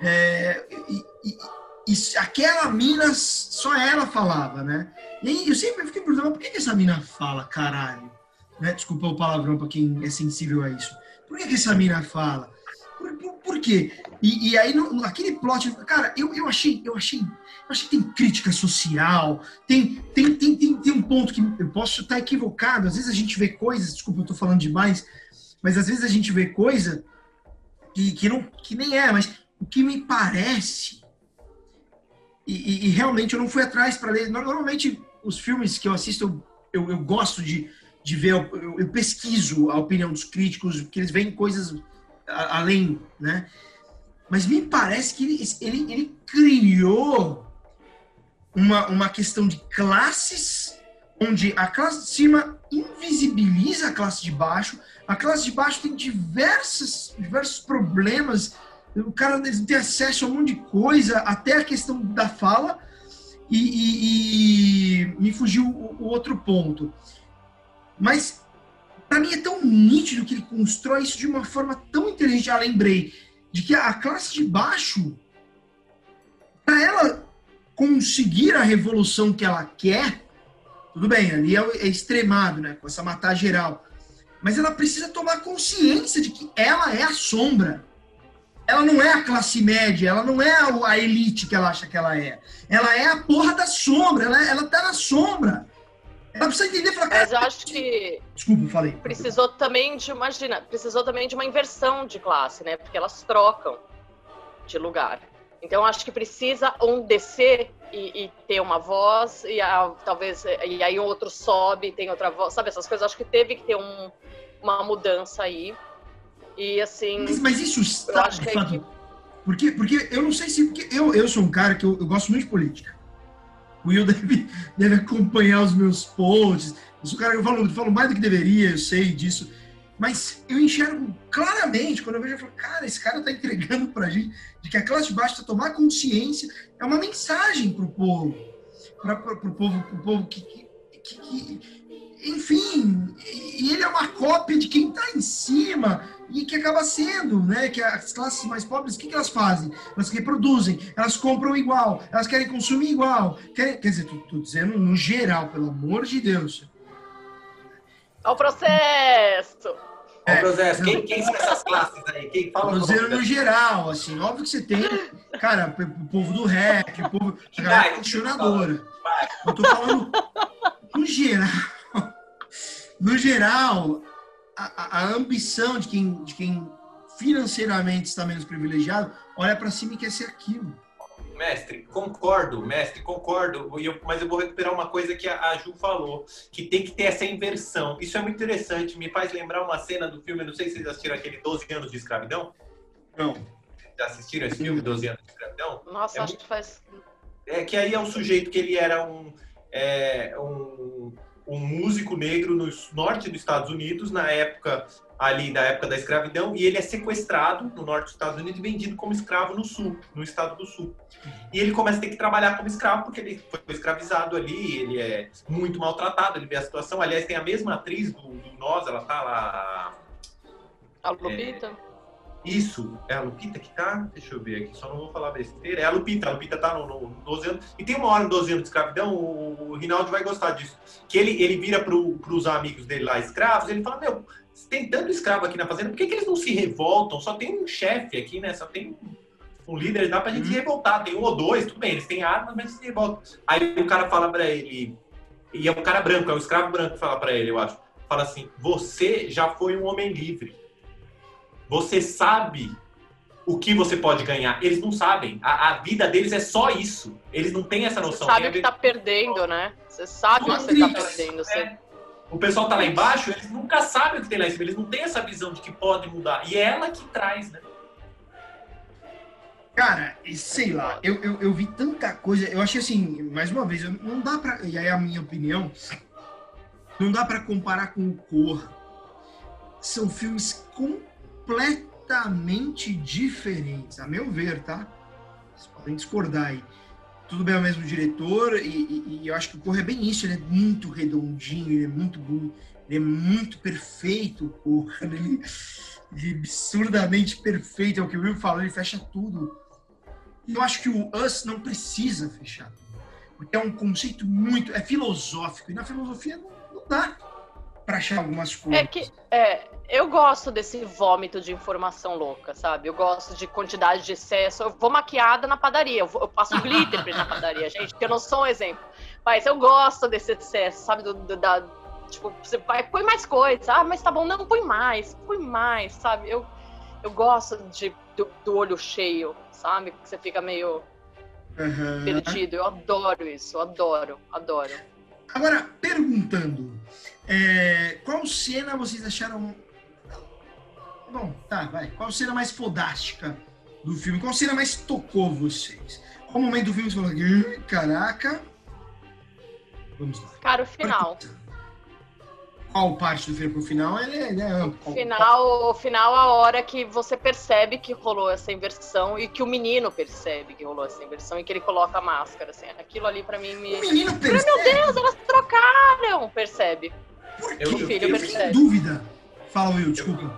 É, e, e, e aquela mina, só ela falava, né? E eu sempre fiquei perguntando, por que, que essa mina fala, caralho? Né? Desculpa o palavrão para quem é sensível a isso. Por que, que essa mina fala? Por, por, por quê? E, e aí, no, aquele plot, cara, eu, eu achei, eu achei, eu achei que tem crítica social, tem, tem, tem, tem, tem um ponto que eu posso estar equivocado. Às vezes a gente vê coisas, desculpa, eu tô falando demais, mas às vezes a gente vê coisa que, que, não, que nem é, mas o que me parece e, e, e, realmente eu não fui atrás para ler. Normalmente, os filmes que eu assisto, eu, eu gosto de, de ver, eu, eu, pesquiso a opinião dos críticos, porque eles veem coisas a, além, né? Mas me parece que ele, ele, ele criou uma, uma questão de classes, onde a classe de cima invisibiliza a classe de baixo, a classe de baixo tem diversas, diversos problemas o cara tem acesso a um monte de coisa, até a questão da fala, e, e, e me fugiu o, o, outro ponto. Mas, para mim, é tão nítido que ele constrói isso de uma forma tão inteligente. Já lembrei de que a classe de baixo, para ela conseguir a revolução que ela quer, tudo bem, ali é, é extremado, né? Com essa matar geral. Mas ela precisa tomar consciência de que ela é a sombra ela não é a classe média, ela não é a elite que ela acha que ela é. Ela é a porra da sombra, ela, ela tá na sombra. Ela precisa entender falar, Mas eu acho que. Desculpa, falei. Precisou também de, imagina, precisou também de uma inversão de classe, né? Porque elas trocam de lugar. Então acho que precisa um descer e, e ter uma voz, e a, talvez. E aí outro sobe, tem outra voz. Sabe, essas coisas, acho que teve que ter um, uma mudança aí. E assim. Mas, mas isso está de fato. Que... Porque, porque eu não sei se. Porque eu, eu sou um cara que eu, eu gosto muito de política. O Will deve, deve acompanhar os meus posts. Eu sou cara eu falo, eu falo mais do que deveria, eu sei disso. Mas eu enxergo claramente, quando eu vejo, eu falo, cara, esse cara tá entregando pra gente de que a classe de baixo tá tomar consciência. É uma mensagem pro povo. Pra, pra, pro povo, pro povo que, que, que, que enfim, e ele é uma cópia de quem está em cima e que acaba sendo, né? Que as classes mais pobres, o que, que elas fazem? Elas reproduzem, elas compram igual, elas querem consumir igual. Querem, quer dizer, estou dizendo no geral, pelo amor de Deus. Ao processo! É, processo. Quem, quem são essas classes aí? Quem fala? Dizendo no geral, assim, óbvio que você tem, cara, o povo do rap, o povo, a galera questionadora. Eu tô falando no geral no geral, a, a, ambição de quem, de quem financeiramente está menos privilegiado olha para cima e quer ser aquilo. Mestre, concordo, mestre, concordo. Eu, mas eu vou recuperar uma coisa que a, a, Ju falou, que tem que ter essa inversão. Isso é muito interessante, me faz lembrar uma cena do filme, não sei se vocês assistiram aquele 12 anos de escravidão. Não. Já assistiram esse filme, 12 anos de escravidão? Nossa, é acho muito... que faz. É que aí é um sujeito que ele era um, é, um um músico negro no norte dos Estados Unidos, na época ali da época da escravidão, e ele é sequestrado no norte dos Estados Unidos e vendido como escravo no sul, no estado do sul. E ele começa a ter que trabalhar como escravo porque ele foi escravizado ali, ele é muito maltratado, ele vê a situação. Aliás, tem a mesma atriz do, do Nós, ela tá lá. A Lupita? É, isso, é a Lupita que tá? Deixa eu ver aqui, só não vou falar besteira. É a Lupita, a Lupita tá no, no 12 anos. E tem uma hora no 12 anos de escravidão, o, o Rinaldo vai gostar disso. Que ele, ele vira pro, pros amigos dele lá, escravos, ele fala, meu, tem tanto escravo aqui na fazenda, por que, que eles não se revoltam? Só tem um chefe aqui, né? Só tem um líder, dá pra gente se uhum. revoltar. Tem um ou dois, tudo bem, eles têm armas, mas se revoltam. Aí o cara fala pra ele, e é um cara branco, é um escravo branco que fala pra ele, eu acho. Fala assim, você já foi um homem livre você sabe o que você pode ganhar. Eles não sabem. A, a vida deles é só isso. Eles não têm essa noção. Você sabe o que está perdendo, né? Você sabe o que você está perdendo. Você... É. O pessoal tá lá embaixo, eles nunca sabem o que tem lá em cima. Eles não têm essa visão de que pode mudar. E é ela que traz, né? Cara, sei lá, eu, eu, eu, vi tanta coisa. Eu achei assim, mais uma vez, não dá pra. E aí a minha opinião, não dá para comparar com o Cor. São filmes com completamente diferentes, a meu ver, tá? Vocês podem discordar aí. Tudo bem, é o mesmo diretor, e, e, e eu acho que o Corre é bem isso, ele é muito redondinho, ele é muito bonito, ele é muito perfeito, o Corre, ele, ele é absurdamente perfeito, é o que o Will falou, ele fecha tudo. E eu acho que o Us não precisa fechar tudo, porque é um conceito muito, é filosófico, e na filosofia não, não dá para achar algumas coisas. É que, é, eu gosto desse vômito de informação louca, sabe? Eu gosto de quantidade de excesso. Eu vou maquiada na padaria, eu, vou, eu passo glitter na padaria, gente, porque eu não sou um exemplo. Mas eu gosto desse excesso, sabe? Do, do, da, tipo, você vai, põe mais coisas. Ah, mas tá bom, não, põe mais, põe mais, sabe? Eu, eu gosto de, do, do olho cheio, sabe? Que você fica meio uhum. perdido. Eu adoro isso, eu adoro, adoro. Agora, perguntando, é, qual cena vocês acharam Bom, tá, vai. Qual cena mais fodástica do filme? Qual cena mais tocou vocês? Qual momento do filme você falou, caraca? Vamos lá. Cara, o final. Qual parte do filme pro final? Ele é, né, o final, o final, a hora que você percebe que rolou essa inversão e que o menino percebe que rolou essa inversão e que ele coloca a máscara, assim. Aquilo ali pra mim me. O menino percebe. Meu Deus, elas trocaram! Percebe. Por quê? O filho eu percebe. dúvida. Fala, Will, desculpa.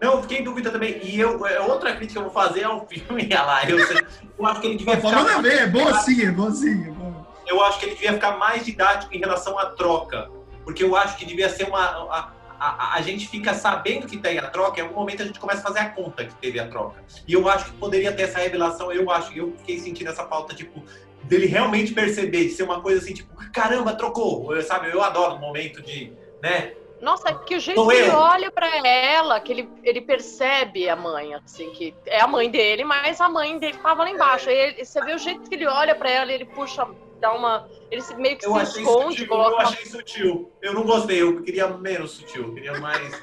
Não, eu fiquei em dúvida também. E eu, é, outra crítica que eu vou fazer ao filme, lá, eu, eu acho que ele devia ficar. Falando bem, é bom sim, é bom sim. É bom. Eu acho que ele devia ficar mais didático em relação à troca. Porque eu acho que devia ser uma. A, a, a gente fica sabendo que tem a troca, em algum momento a gente começa a fazer a conta que teve a troca. E eu acho que poderia ter essa revelação, eu acho, eu fiquei sentindo essa falta, tipo, dele realmente perceber, de ser uma coisa assim, tipo, caramba, trocou, eu, sabe? Eu adoro o momento de, né? Nossa, que o jeito Sou que ele olha para ela, que ele, ele percebe a mãe, assim, que é a mãe dele, mas a mãe dele tava lá embaixo. Aí ele, você vê o jeito que ele olha para ela, ele puxa, dá uma. Ele meio que eu se esconde, sutil, coloca. Eu achei sutil. Eu não gostei, eu queria menos sutil, eu queria mais.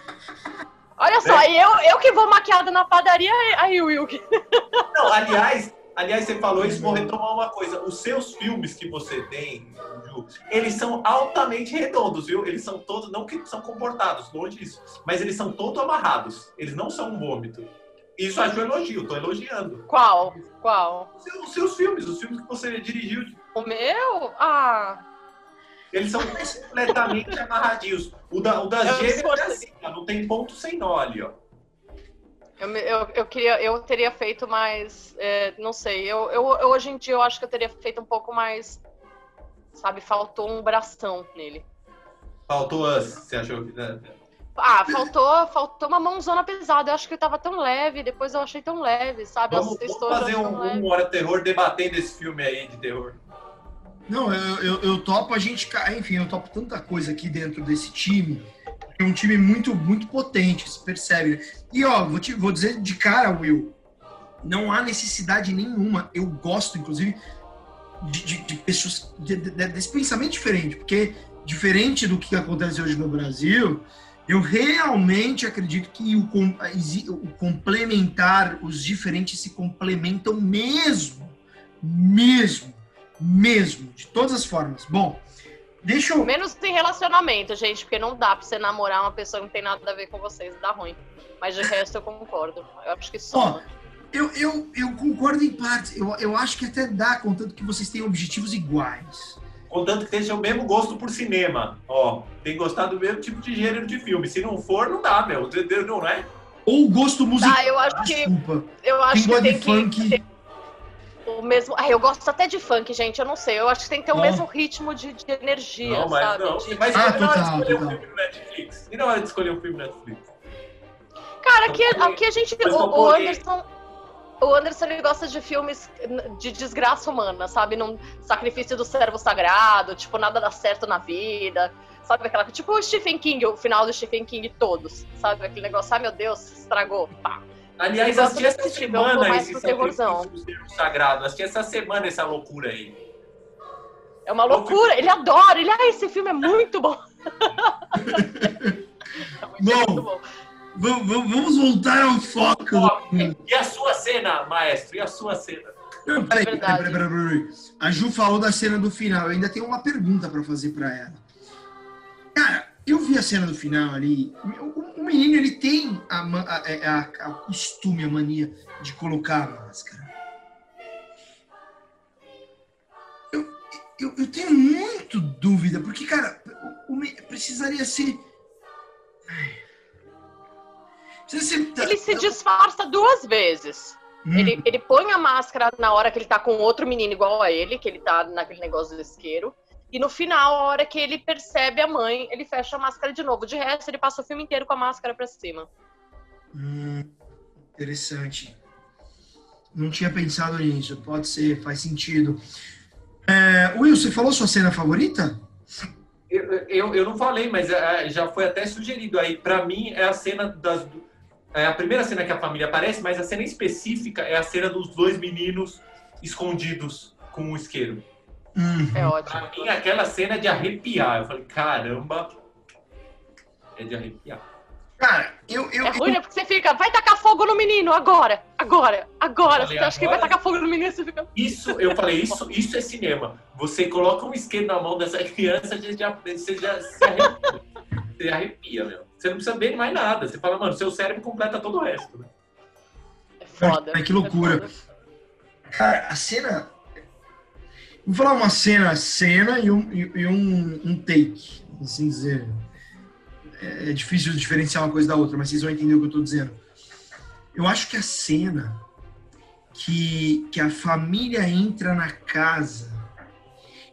Olha só, né? eu, eu que vou maquiada na padaria, aí o Will. Não, aliás, aliás, você falou isso, vou retomar uma coisa. Os seus filmes que você tem, Ju, eles são altamente redondos, viu? Eles são todos, não que são comportados, longe disso, mas eles são todos amarrados. Eles não são um vômito. Isso acho um elogio, tô elogiando. Qual? Qual? Os seus, os seus filmes, os filmes que você dirigiu. O meu? Ah. Eles são completamente amarradinhos. O da, o da gêmeas é assim, ó, não tem ponto sem nó ali, ó. Eu, eu, eu, queria, eu teria feito mais, é, não sei, eu, eu, eu, hoje em dia eu acho que eu teria feito um pouco mais, sabe, faltou um bração nele. Faltou as, você achou que... né? Ah, faltou, faltou uma mãozona pesada. Eu acho que ele tava tão leve, depois eu achei tão leve, sabe? Vamos, vamos fazer um, um Hora Terror debatendo esse filme aí de terror. Não, eu, eu, eu, topo a gente. Enfim, eu topo tanta coisa aqui dentro desse time. É um time muito, muito potente, se percebe. Né? E ó, vou, te, vou dizer de cara, Will, não há necessidade nenhuma. Eu gosto, inclusive, de, de, de pessoas de, desse pensamento diferente, porque diferente do que acontece hoje no Brasil, eu realmente acredito que o, o complementar, os diferentes se complementam mesmo, mesmo, mesmo, de todas as formas. Bom, deixa eu. Menos em relacionamento, gente, porque não dá pra você namorar uma pessoa que não tem nada a ver com vocês, dá ruim. Mas de resto eu concordo. Eu acho que só. eu, eu, eu concordo em parte. Eu, eu acho que até dá, contanto que vocês têm objetivos iguais contanto que tenha o mesmo gosto por cinema. Ó, tem gostado do mesmo tipo de gênero de filme. Se não for, não dá, meu. Não é? Ou gosto musical. Ah, eu acho que. Desculpa. Eu acho tem que tem funk. que. O mesmo. Ah, eu gosto até de funk, gente. Eu não sei. Eu acho que tem que ter o mesmo ritmo de, de energia, não, mas sabe? Não. De... Mas ah, não total, escolher total. um filme no Netflix. E na hora de escolher um filme no Netflix. Cara, aqui, aqui a gente. O, o Anderson o Anderson ele gosta de filmes de desgraça humana, sabe? Num sacrifício do servo sagrado, tipo, nada dá certo na vida. Sabe aquela tipo o Stephen King, o final do Stephen King todos, sabe? Aquele negócio, ai meu Deus, estragou, pá. Aliás, assisti essa semana esse terrorzão. sagrado. Assisti essa semana essa loucura aí. É uma loucura, ele adora, ele, ah, esse filme é muito bom. é muito, bom. Vamos voltar ao foco. E a sua cena, maestro? E a sua cena? Peraí, peraí, peraí, peraí, A Ju falou da cena do final. Eu ainda tenho uma pergunta para fazer para ela. Cara, eu vi a cena do final ali. O, o menino, ele tem a, a, é, a, a, costume, a mania de colocar a máscara. Eu, eu, eu tenho muito dúvida, porque, cara, o, o, precisaria ser. Ai, ele se disfarça duas vezes. Hum. Ele, ele põe a máscara na hora que ele tá com outro menino igual a ele, que ele tá naquele negócio do isqueiro. E no final, a hora que ele percebe a mãe, ele fecha a máscara de novo. De resto, ele passa o filme inteiro com a máscara pra cima. Hum, interessante. Não tinha pensado nisso. Pode ser, faz sentido. É, Will, você falou sua cena favorita? Eu, eu, eu não falei, mas é, já foi até sugerido aí. Para mim, é a cena das, é a primeira cena que a família aparece, mas a cena específica é a cena dos dois meninos escondidos com o isqueiro. Uhum. É ótimo. Pra mim, aquela cena é de arrepiar. Eu falei, caramba, é de arrepiar. Cara, eu. eu é ruim, eu... Né? porque você fica, vai tacar fogo no menino, agora, agora, agora. Falei, você acha que vai tacar fogo no menino você fica. Isso, eu falei, isso, isso é cinema. Você coloca um isqueiro na mão dessa criança, você já, você já se arrepia. você arrepia, meu. Você não precisa ver mais nada. Você fala, mano, seu cérebro completa todo o resto. Né? É foda. Ai, que loucura. É Cara, a cena. Vou falar uma cena, cena e um, e um, um take, assim dizer. É, é difícil diferenciar uma coisa da outra, mas vocês vão entender o que eu estou dizendo. Eu acho que a cena que, que a família entra na casa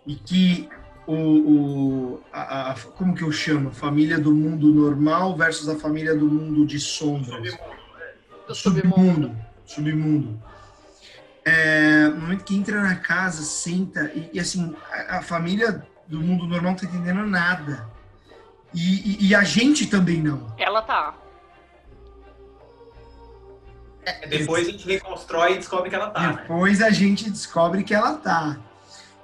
e que o, o a, a, como que eu chamo? Família do mundo normal versus a família do mundo de sombras. Do submundo. Submundo. É, no momento que entra na casa, senta, e, e assim, a, a, família do mundo normal não tá entendendo nada. E, e, e a gente também não. Ela tá. É, depois a gente reconstrói e descobre que ela tá. Né? Depois né? a gente descobre que ela tá.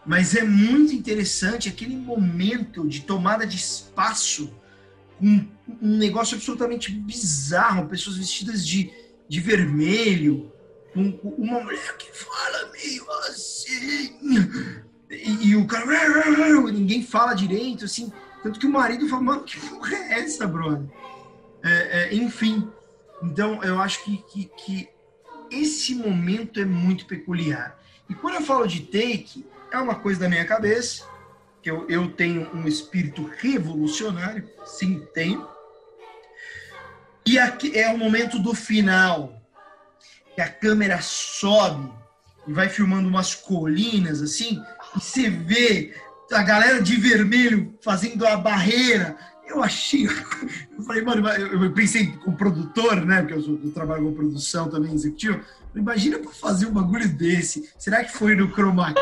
Mas é muito interessante aquele momento de tomada de espaço, um, um negócio absolutamente bizarro, pessoas vestidas de, de vermelho, uma mulher que fala meio assim. E, e o cara, ninguém fala direito, assim. Tanto que o marido fala, mano, que porra é essa, brother? É, é, enfim, então eu acho que, que, que esse momento é muito peculiar. E quando eu falo de take, é uma coisa da minha cabeça, que eu, eu tenho um espírito revolucionário, sim, tenho. E aqui é o momento do final, que a câmera sobe e vai filmando umas colinas assim, e você vê a galera de vermelho fazendo a barreira. Eu achei. Eu falei, mano, eu pensei com produtor, né? Porque eu, sou, eu trabalho com produção também executivo. Imagina para fazer um bagulho desse. Será que foi no Chroma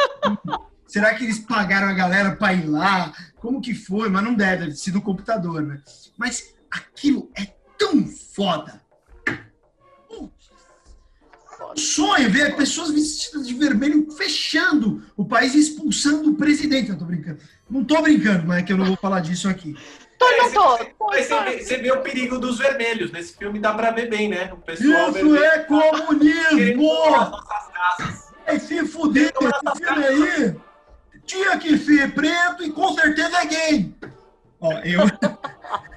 Será que eles pagaram a galera para ir lá? Como que foi? Mas não deve, deve ser no computador, né? Mas aquilo é tão foda sonho ver pessoas vestidas de vermelho fechando o país e expulsando o presidente. Eu tô brincando. Não tô brincando, mas é que eu não vou falar disso aqui. Tô, não tô. Você, você vê o perigo dos vermelhos. Nesse filme dá pra ver bem, né? O pessoal Isso vermelho. é comunismo! Vai se fuder, esse filme aí tinha que ser preto e com certeza é gay. Ó, eu...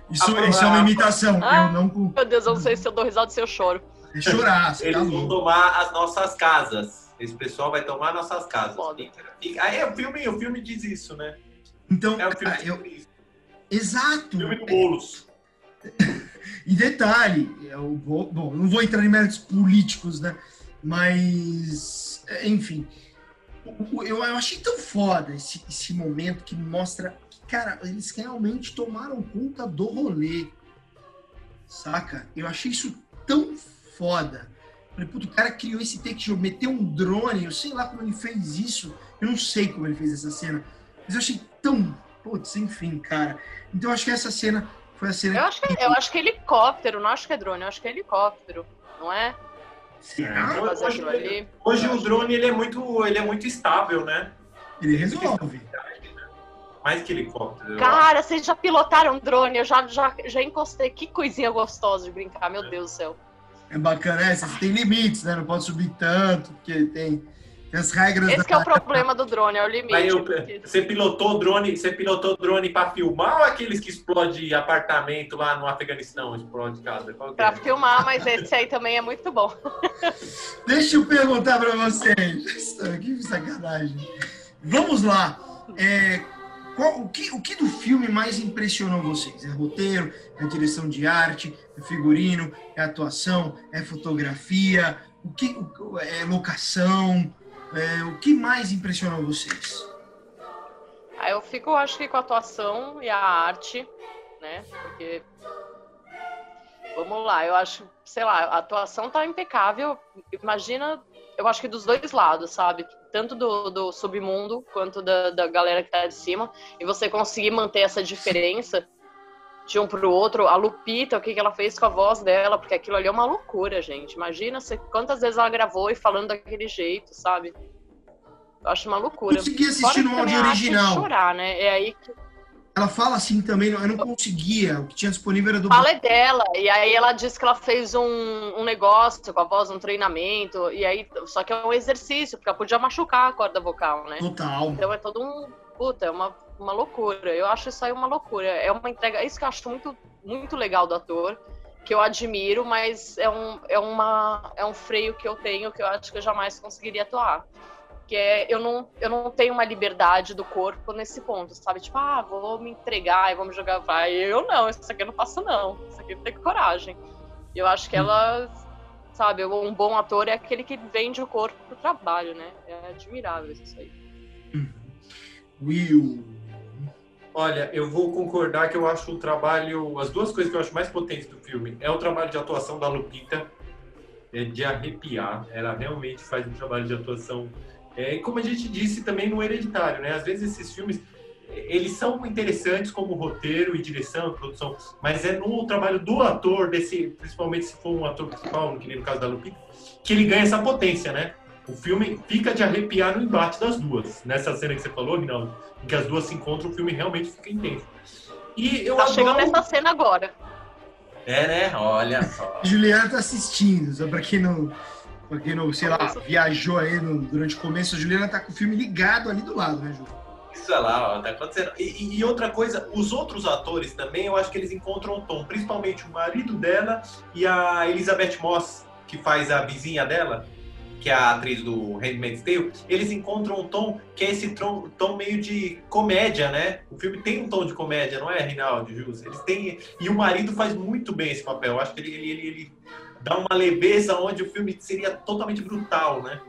Isso, isso é uma imitação. Ah, eu não... Meu Deus, eu não sei se eu dou risada ou se eu choro. É chorar. Eles tá vão tomar as nossas casas. Esse pessoal vai tomar nossas casas. Aí o filme, o filme diz isso, né? Então, é o filme eu... Exato. Filme do Boulos. e detalhe, eu vou, bom, não vou entrar em méritos políticos, né? Mas, enfim, eu, eu achei tão foda esse, esse momento que mostra que, cara, eles realmente tomaram conta do rolê. Saca? Eu achei isso tão foda. Falei, puto, o cara criou esse take show, meteu um drone, eu sei lá como ele fez isso, eu não sei como ele fez essa cena, mas eu achei tão, putz, enfim, cara. Então eu acho que essa cena foi a cena. Eu acho que, eu acho que é helicóptero, não acho que é drone, eu acho que é helicóptero, não é? Será? É, hoje, hoje, hoje o drone ele é muito, ele é muito estável, né? Ele resolve. Mais que helicóptero. Cara, vocês já pilotaram drone? Eu já, já, já encostei. Que coisinha gostosa de brincar, meu Deus do céu. É bacana, é, você tem limites, né? Não pode subir tanto, porque tem, tem as regras. Esse da... é o problema do drone, é o limite. Aí eu, porque... Você pilotou drone, você pilotou drone para filmar ou aqueles que explode apartamento lá no Afeganistão, explode casa? Para é? filmar, mas esse aí também é muito bom. Deixa eu perguntar para vocês. Que sacanagem. Vamos lá. É, qual, o, que, o que do filme mais impressionou vocês? É roteiro, é direção de arte, é figurino, é atuação, é fotografia, o que é locação? É, o que mais impressionou vocês? Ah, eu fico, acho que com a atuação e a arte, né? Porque vamos lá, eu acho, sei lá, a atuação tá impecável. Imagina, eu acho que dos dois lados, sabe? Tanto do, do submundo quanto da, da galera que tá de cima, e você conseguir manter essa diferença de um pro outro. A Lupita, o que, que ela fez com a voz dela, porque aquilo ali é uma loucura, gente. Imagina você, quantas vezes ela gravou e falando daquele jeito, sabe? Eu acho uma loucura. Consegui assistir no áudio original. Chorar, né? É aí que ela fala assim também, eu não conseguia, o que tinha disponível era do. Fala é dela, e aí ela disse que ela fez um, um negócio com a voz, um treinamento, e aí, só que é um exercício, porque ela podia machucar a corda vocal, né? Total. Então é todo um. Puta, é uma, uma loucura. Eu acho isso aí uma loucura. É uma entrega. É isso que eu acho muito, muito legal do ator, que eu admiro, mas é um, é, uma, é um freio que eu tenho que eu acho que eu jamais conseguiria atuar que é eu não, eu não tenho uma liberdade do corpo nesse ponto, sabe? Tipo, ah, vou me entregar e vamos jogar vai. Eu não, isso aqui eu não faço não. Isso aqui eu tenho coragem. E eu acho que ela, sabe, um bom ator é aquele que vende o corpo pro trabalho, né? É admirável isso aí. Will. Olha, eu vou concordar que eu acho o trabalho, as duas coisas que eu acho mais potentes do filme é o trabalho de atuação da Lupita, é de arrepiar. Ela realmente faz um trabalho de atuação é, como a gente disse também no Hereditário, né? Às vezes esses filmes eles são interessantes como roteiro e direção, produção, mas é no trabalho do ator, desse, principalmente se for um ator principal, que nem no caso da Lupita, que ele ganha essa potência, né? O filme fica de arrepiar no embate das duas. Nessa cena que você falou, Rinaldo, em que as duas se encontram, o filme realmente fica intenso. E eu tá adoro... chegando nessa cena agora. É, né? Olha só. Juliana tá assistindo, só pra quem não Pra quem não, sei lá, viajou aí no, durante o começo, a Juliana tá com o filme ligado ali do lado, né, Ju? Isso é lá, ó, tá acontecendo. E, e, outra coisa, os outros atores também, eu acho que eles encontram o tom, principalmente o marido dela e a Elizabeth Moss, que faz a vizinha dela, que é a atriz do Handmaid's Tale, eles encontram um tom que é esse tom, tom meio de comédia, né? O filme tem um tom de comédia, não é, Rinaldo, Jus? Eles têm... E o marido faz muito bem esse papel. Eu acho que ele, ele, ele, ele dá uma leveza onde o filme seria totalmente brutal, né?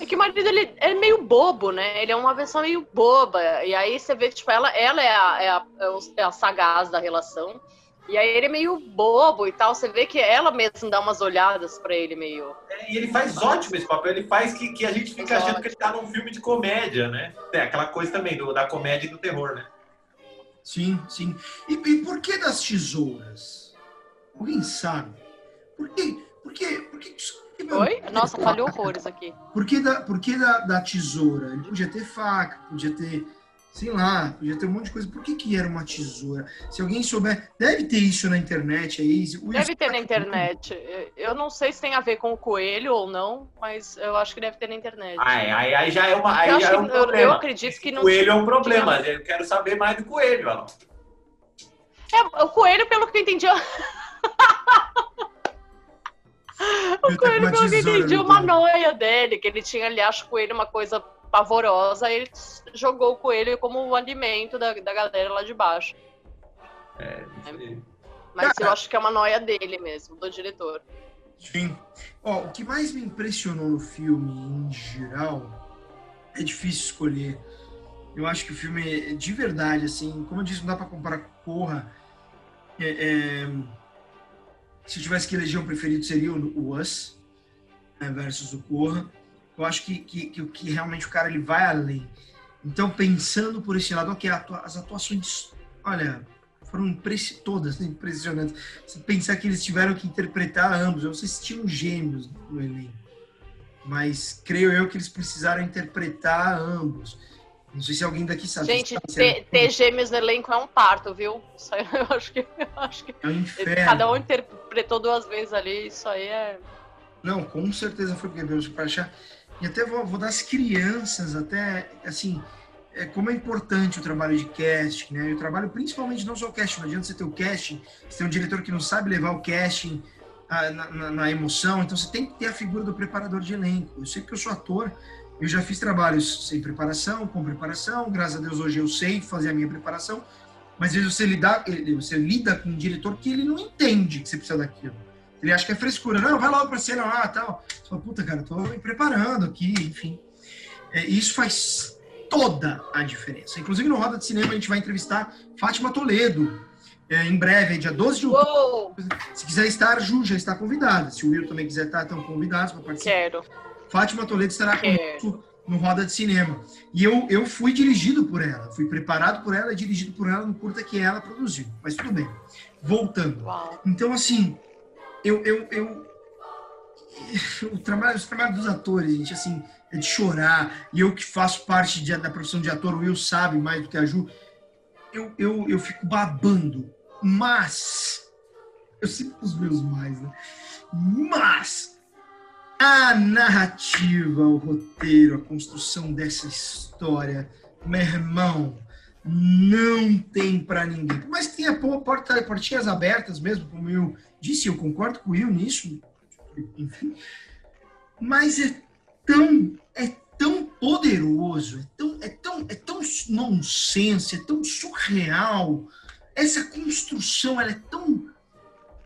É que o marido ele é meio bobo, né? Ele é uma versão meio boba. E aí você vê, tipo, ela, ela é, a, é, a, é a sagaz da relação. E aí ele é meio bobo e tal. Você vê que ela mesmo dá umas olhadas para ele meio. É, e ele faz ótimo esse papel. Ele faz que, que a gente fica achando ótimo. que ele tá num filme de comédia, né? É aquela coisa também do, da comédia e do terror, né? Sim, sim. E, e por que das tesouras? Alguém sabe? Por que? Por que? Por que Oi? Nossa, falhou horrores aqui. Por que, da, por que da, da tesoura? Ele podia ter faca, podia ter sei lá, podia ter um monte de coisa. Por que, que era uma tesoura? Se alguém souber, deve ter isso na internet aí. Deve ter na internet. Eu não sei se tem a ver com o coelho ou não, mas eu acho que deve ter na internet. Ah, é. aí, aí já é uma. Aí já é um eu, problema. eu acredito que não. O coelho é um problema. Tinha... Eu quero saber mais do coelho, Alan. É, o coelho, pelo que eu entendi. o coelho, pelo que eu entendi, uma noia dele, que ele tinha ali, acho coelho uma coisa pavorosa, ele jogou o coelho como um alimento da, da galera lá de baixo. É, Mas eu acho que é uma noia dele mesmo, do diretor. Sim. Ó, o que mais me impressionou no filme, em geral, é difícil escolher. Eu acho que o filme, de verdade, assim, como eu disse, não dá pra comparar com Corra. É, é, se eu tivesse que eleger um preferido, seria o, Us né, versus o Corra eu acho que, que, que, que realmente o cara ele vai além. Então, pensando por esse lado, ok, as atuações, olha, foram todas impressionantes. Se pensar que eles tiveram que interpretar ambos, eu não sei se tinham gêmeos no elenco, mas creio eu que eles precisaram interpretar ambos. Não sei se alguém daqui sabe. Gente, ter, ter, gêmeos no elenco é um parto, viu? Isso aí eu acho que. Eu acho que é um inferno. Cada um interpretou duas vezes ali, isso aí é. Não, com certeza foi porque Deus para achar. E até vou, vou das crianças, até, assim, é, como é importante o trabalho de casting, né? Eu trabalho principalmente não só o casting, não adianta você ter o casting, você tem um diretor que não sabe levar o casting a, na, na, na, emoção, então você tem que ter a figura do preparador de elenco. Eu sei que eu sou ator, eu já fiz trabalhos sem preparação, com preparação, graças a Deus hoje eu sei fazer a minha preparação, mas às vezes você, lidar, você lida com um diretor que ele não entende que você precisa daquilo. Ele acha que é frescura. Não, vai logo pra cena lá tal. Você fala, puta, cara, tô me preparando aqui, enfim. É, isso faz toda a diferença. Inclusive, no Roda de Cinema, a gente vai entrevistar Fátima Toledo. É, em breve, dia 12 de outubro. Se quiser estar, Ju já está convidada. Se o Will também quiser estar, estão convidados para participar. Quero. Fátima Toledo estará conosco no Roda de Cinema. E eu, eu fui dirigido por ela, fui preparado por ela e dirigido por ela no curta que ela produziu. Mas tudo bem. Voltando. Então, assim, eu, eu, eu o trabalho, os trabalhos dos atores, gente, assim, é de chorar. E eu que faço parte de, da profissão de ator, o Will sabe mais do que a Ju, eu, eu, eu fico babando. Mas, eu sempre os meus mais, né? Mas, a narrativa, o roteiro, a construção dessa história, meu irmão, não tem para ninguém. Mas tem a porta, portinhas abertas mesmo, como eu disse, eu concordo com o Will nisso, enfim. Mas é tão, é tão poderoso, é tão, é tão, é tão nonsense, é tão surreal. Essa construção, ela é tão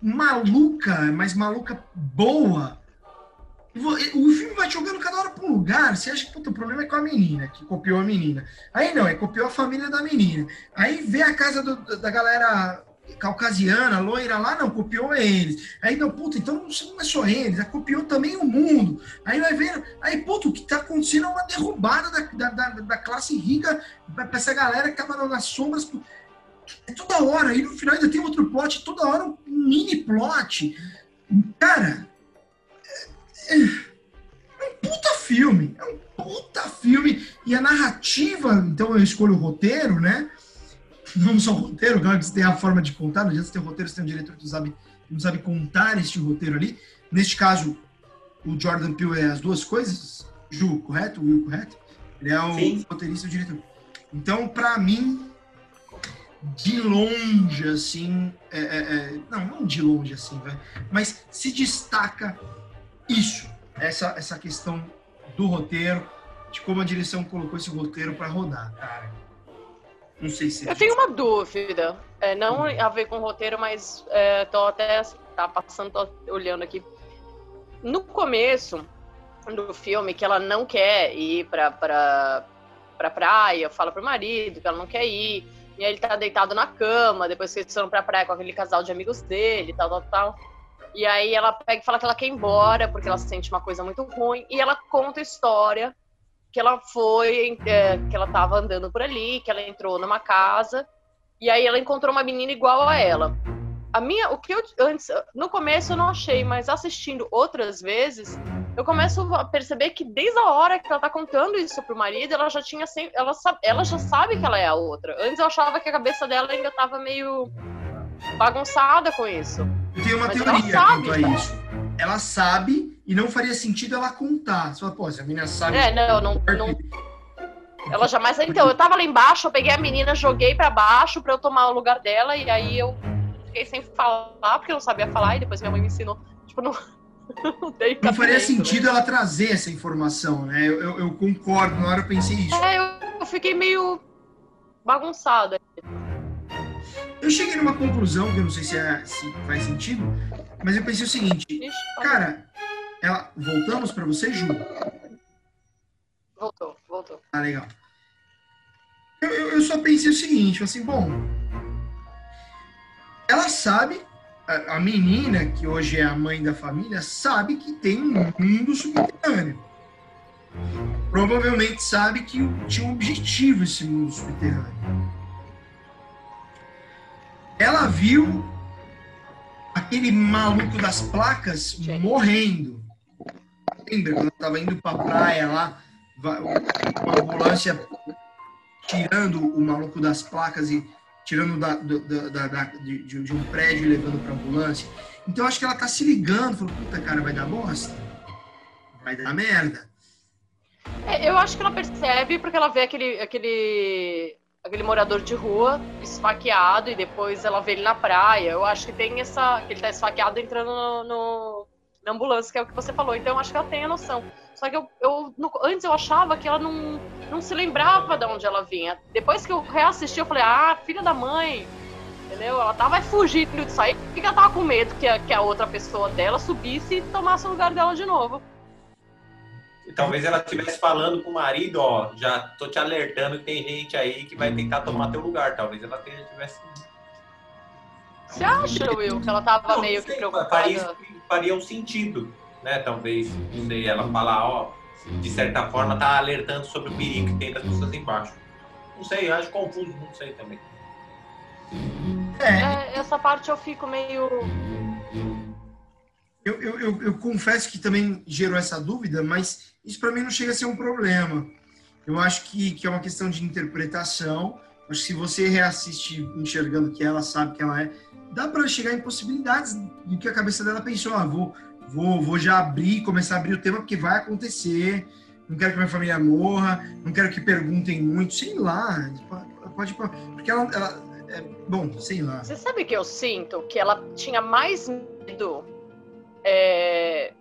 maluca, mas maluca boa. O filme vai jogando cada hora para um lugar. Você acha que puta, o problema é com a menina, que copiou a menina. Aí não, é copiou a família da menina. Aí vê a casa do, da galera caucasiana, loira lá, não, copiou eles. Aí, não, puta, então não é só eles, é copiou também o mundo. Aí vai vendo, aí, puta, o que tá acontecendo é uma derrubada da, da, da classe rica pra essa galera que tava nas sombras. É toda hora, aí no final ainda tem outro plot, toda hora um mini plot. Cara, é, um puta filme, é um puta filme. E a narrativa, então eu escolho o roteiro, né? não só o roteiro, claro que você tem a forma de contar, não adianta você ter o roteiro, você tem um diretor que não sabe, não sabe contar este roteiro ali. Neste caso, o Jordan Peele é as duas coisas? Ju, correto? Will, correto? Ele é o Sim. roteirista e o diretor. Então, para mim, de longe, assim, é, é, é, não, não de longe, assim, velho, mas se destaca isso, essa, essa questão do roteiro, de como a direção colocou esse roteiro para rodar, cara. Não sei se. Eu tenho uma dúvida, é, não a ver com o roteiro, mas é, tô até tá passando, tô olhando aqui. No começo do filme, que ela não quer ir pra, pra, pra praia, fala pro marido que ela não quer ir e aí ele tá deitado na cama, depois que eles foram pra praia com aquele casal de amigos dele, tal, tal, tal. E aí ela pega e fala que ela quer ir embora, porque ela sente uma coisa muito ruim. E ela conta a história que ela foi, é, que ela tava andando por ali, que ela entrou numa casa. E aí ela encontrou uma menina igual a ela. A minha, o que eu antes, no começo eu não achei, mas assistindo outras vezes, eu começo a perceber que desde a hora que ela tá contando isso pro marido, ela já tinha sempre, ela, ela já sabe que ela é a outra. Antes eu achava que a cabeça dela ainda tava meio bagunçada com isso. Eu tenho uma Mas teoria quanto a isso. Ela sabe e não faria sentido ela contar. Você fala, pô, se a menina sabe. É, não, não, não. Ela jamais. Então, eu tava lá embaixo, eu peguei a menina, joguei para baixo para eu tomar o lugar dela, e aí eu fiquei sem falar, porque eu não sabia falar, e depois minha mãe me ensinou. Tipo, não. não faria sentido ela trazer essa informação, né? Eu, eu, eu, concordo, na hora eu pensei isso. É, eu, eu fiquei meio bagunçada. Eu cheguei numa conclusão, que eu não sei se, é, se faz sentido, mas eu pensei o seguinte, cara, ela, voltamos para você, Ju? Voltou, voltou. Ah, legal. Eu, eu, eu só pensei o seguinte, assim, bom, ela sabe a, menina, que hoje é a mãe da família, sabe que tem um mundo subterrâneo. Provavelmente sabe que tinha um objetivo esse mundo subterrâneo. Ela viu aquele maluco das placas morrendo. Lembra quando ela estava indo para a praia lá, uma ambulância tirando o maluco das placas e tirando da, da, da, de, de, um prédio e levando para ambulância. Então acho que ela tá se ligando, falou, puta cara, vai dar bosta? Vai dar merda. É, eu acho que ela percebe porque ela vê aquele, aquele, aquele morador de rua esfaqueado e depois ela vê ele na praia. Eu acho que tem essa. que ele tá esfaqueado entrando no, no na ambulância, que é o que você falou. Então eu acho que ela tem a noção. Só que eu, eu no, antes eu achava que ela não, não se lembrava de onde ela vinha. Depois que eu reassisti, eu falei, ah, filha da mãe. Entendeu? Ela tava fugindo disso aí porque ela tava com medo que a, que a outra pessoa dela subisse e tomasse o lugar dela de novo. E talvez ela estivesse falando com o marido, ó, já tô te alertando que tem gente aí que vai tentar tomar teu lugar. Talvez ela tivesse. Você acha, Will, que ela tava não, meio sei, que preocupada? Faria, faria um sentido né? Talvez, não sei, ela falar, ó, de certa forma tá alertando sobre o perigo que tem das pessoas embaixo. Não sei, acho confuso, não sei também. É. é, essa parte eu fico meio. Eu, eu, eu, eu, confesso que também gerou essa dúvida, mas isso para mim não chega a ser um problema. Eu acho que, que é uma questão de interpretação. Acho que se você reassiste enxergando que ela sabe que ela é, dá para chegar em possibilidades do que a cabeça dela pensou. Ah, vou, vou, vou já abrir, começar a abrir o tema, porque vai acontecer. Não quero que minha família morra, não quero que perguntem muito, sei lá. Pode, porque ela, ela é, bom, sei lá. Você sabe que eu sinto que ela tinha mais medo é,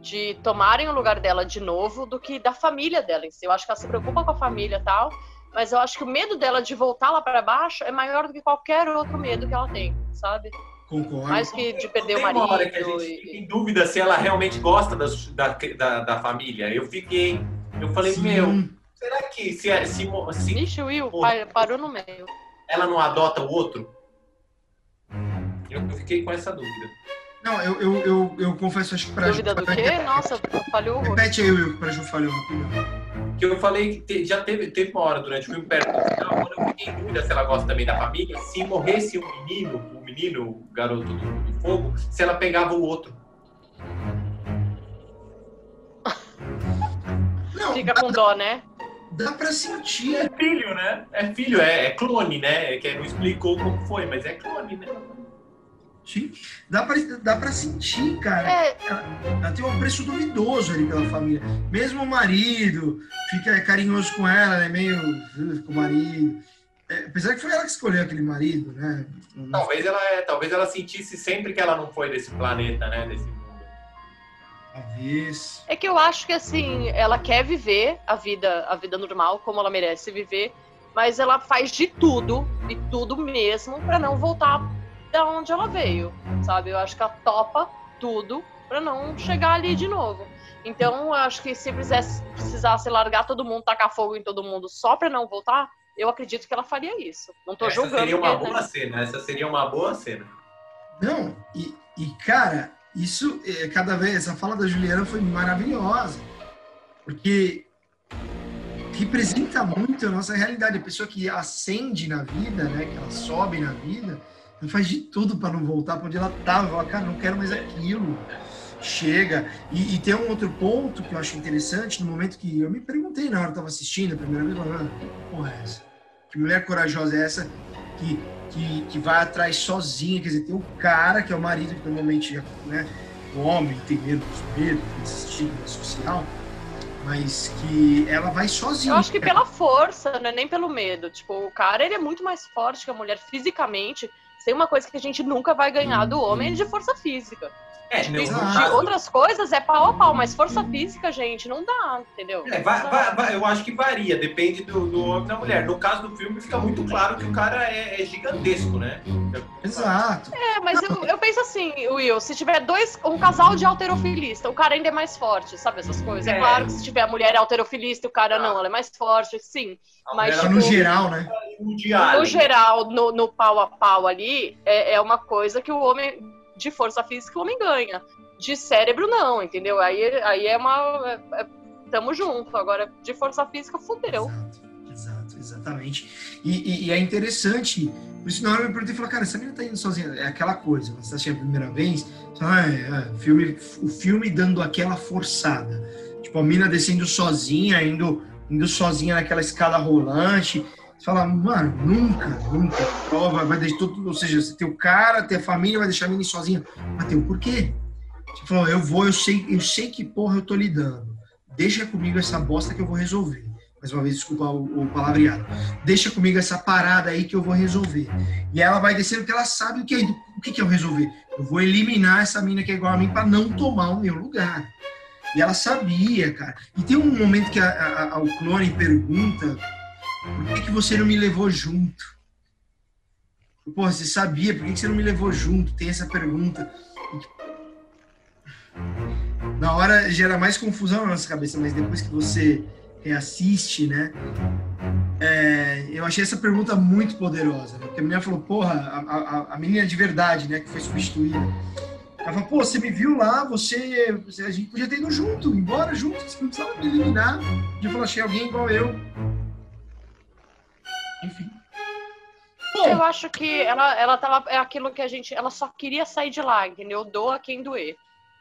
de tomarem o lugar dela de novo do que da família dela em si. Eu acho que ela se preocupa com a família e tal, mas eu acho que o medo dela de voltar lá para baixo é maior do que qualquer outro medo que ela tem, sabe? Concordo. Mais que de perder o marido. Hora que a gente e... fica em dúvida se ela realmente gosta das, da, da, da, família. Eu fiquei. Eu falei, Sim. meu, será que se. se, se Ixi, Will, parou no meio. Ela não adota o outro? Eu fiquei com essa dúvida. Não, eu, eu, eu, eu confesso, acho que pra Dúvida Ju, do quê? Nossa, falhou. Repete aí, Will, pra Ju falhou rapidão que eu falei que já teve, teve uma hora durante o filme perto do final, quando eu fiquei em dúvida se ela gosta também da família, se morresse um menino, o um menino, o garoto do, do, fogo, se ela pegava o outro. Não, Fica com dó, né? Dá pra sentir. É filho, né? É filho, é, é clone, né? É que não explicou como foi, mas é clone, né? Sim. Dá pra, dá pra sentir, cara. É, Ela, ela tem um apreço duvidoso ali pela família. Mesmo o marido fica carinhoso com ela, né? Meio com o marido. É, apesar que foi ela que escolheu aquele marido, né? Talvez ela, é, talvez ela sentisse sempre que ela não foi desse planeta, né? Desse mundo. Talvez. É que eu acho que assim, ela quer viver a vida, a vida normal como ela merece viver, mas ela faz de tudo e tudo mesmo pra não voltar da onde ela veio, sabe? Eu acho que ela topa tudo pra não chegar ali de novo. Então, eu acho que se precisasse, precisasse largar todo mundo, tacar fogo em todo mundo só pra não voltar, eu acredito que ela faria isso. Não tô Essa julgando. seria uma boa né? cena. Essa seria uma boa cena. Não, e, e, cara, isso, é, cada vez, essa fala da Juliana foi maravilhosa, porque representa muito a nossa realidade. A pessoa que ascende na vida, né, que ela sobe na vida, ela faz de tudo para não voltar para onde ela estava. Fala, cara, não quero mais aquilo. Chega. E, e tem um outro ponto que eu acho interessante, no momento que eu me perguntei na hora que eu estava assistindo a primeira vez, falando, ah, porra é essa? Que mulher corajosa é essa que, que, que vai atrás sozinha? Quer dizer, tem o cara, que é o marido, que normalmente, né, o homem tem medo dos medos, esse estigma social, mas que ela vai sozinha. Eu acho que pela força, não é nem pelo medo. Tipo, o cara, ele é muito mais forte que a mulher fisicamente. Tem uma coisa que a gente nunca vai ganhar do homem é de força física. É, no de caso- outras coisas é pau a pau, mas força física, gente, não dá, entendeu? É, vai- vai- vai- eu acho que varia, depende do, do homem e da mulher. No caso do filme, fica muito claro que o cara é, é gigantesco, né? Exato. É, mas eu, eu penso assim, Will, se tiver dois, um casal de alterofilista, o cara ainda é mais forte, sabe essas coisas? É, É. claro que se tiver a mulher alterofilista e o cara não, ela é mais forte, sim. Mas, Só no tipo, geral, né? O de Alien. No geral, no, no pau a pau ali, é, é uma coisa que o homem, de força física, o homem ganha. De cérebro, não, entendeu? Aí, aí é uma. É, é- tamo junto. Agora, de força física, fudeu. Exato, exato, exatamente. E, e- e é interessante, por isso na hora eu me perguntei, falei, cara, essa menina tá indo sozinha, é aquela coisa, você assistiu a primeira vez, ah, é, é, filme, o filme dando aquela forçada, tipo, a mina descendo sozinha, indo, indo sozinha naquela escada rolante, você fala, mano, nunca, nunca, prova, vai deixar tudo, ou seja, você tem o cara, tem a família, vai deixar a menina sozinha, mas tem o porquê. Você falou, eu vou, eu sei, eu sei que porra eu tô lidando, deixa comigo essa bosta que eu vou resolver. Mais uma vez, desculpa o, o palavreado. Deixa comigo essa parada aí que eu vou resolver. E ela vai descendo porque ela sabe o que é, o que que é eu resolver. Eu vou eliminar essa mina que é igual a mim para não tomar o meu lugar. E ela sabia, cara. E tem um momento que a, a- a- o clone pergunta por que, que você não me levou junto? Pô, você sabia, por que, que você não me levou junto? Tem essa pergunta. Na hora gera mais confusão na nossa cabeça, mas depois que você reassiste, né? É, eu achei essa pergunta muito poderosa, né? Porque a menina falou, porra, a, a, a menina de verdade, né, que foi substituída. Ela falou, pô, você me viu lá, você, A gente podia ter ido junto, embora junto, você não precisava me eliminar. Podia falar, achei alguém igual eu. Enfim. Eu acho que ela, ela tava. É aquilo que a gente. Ela só queria sair de lá, entendeu? Doa quem doer.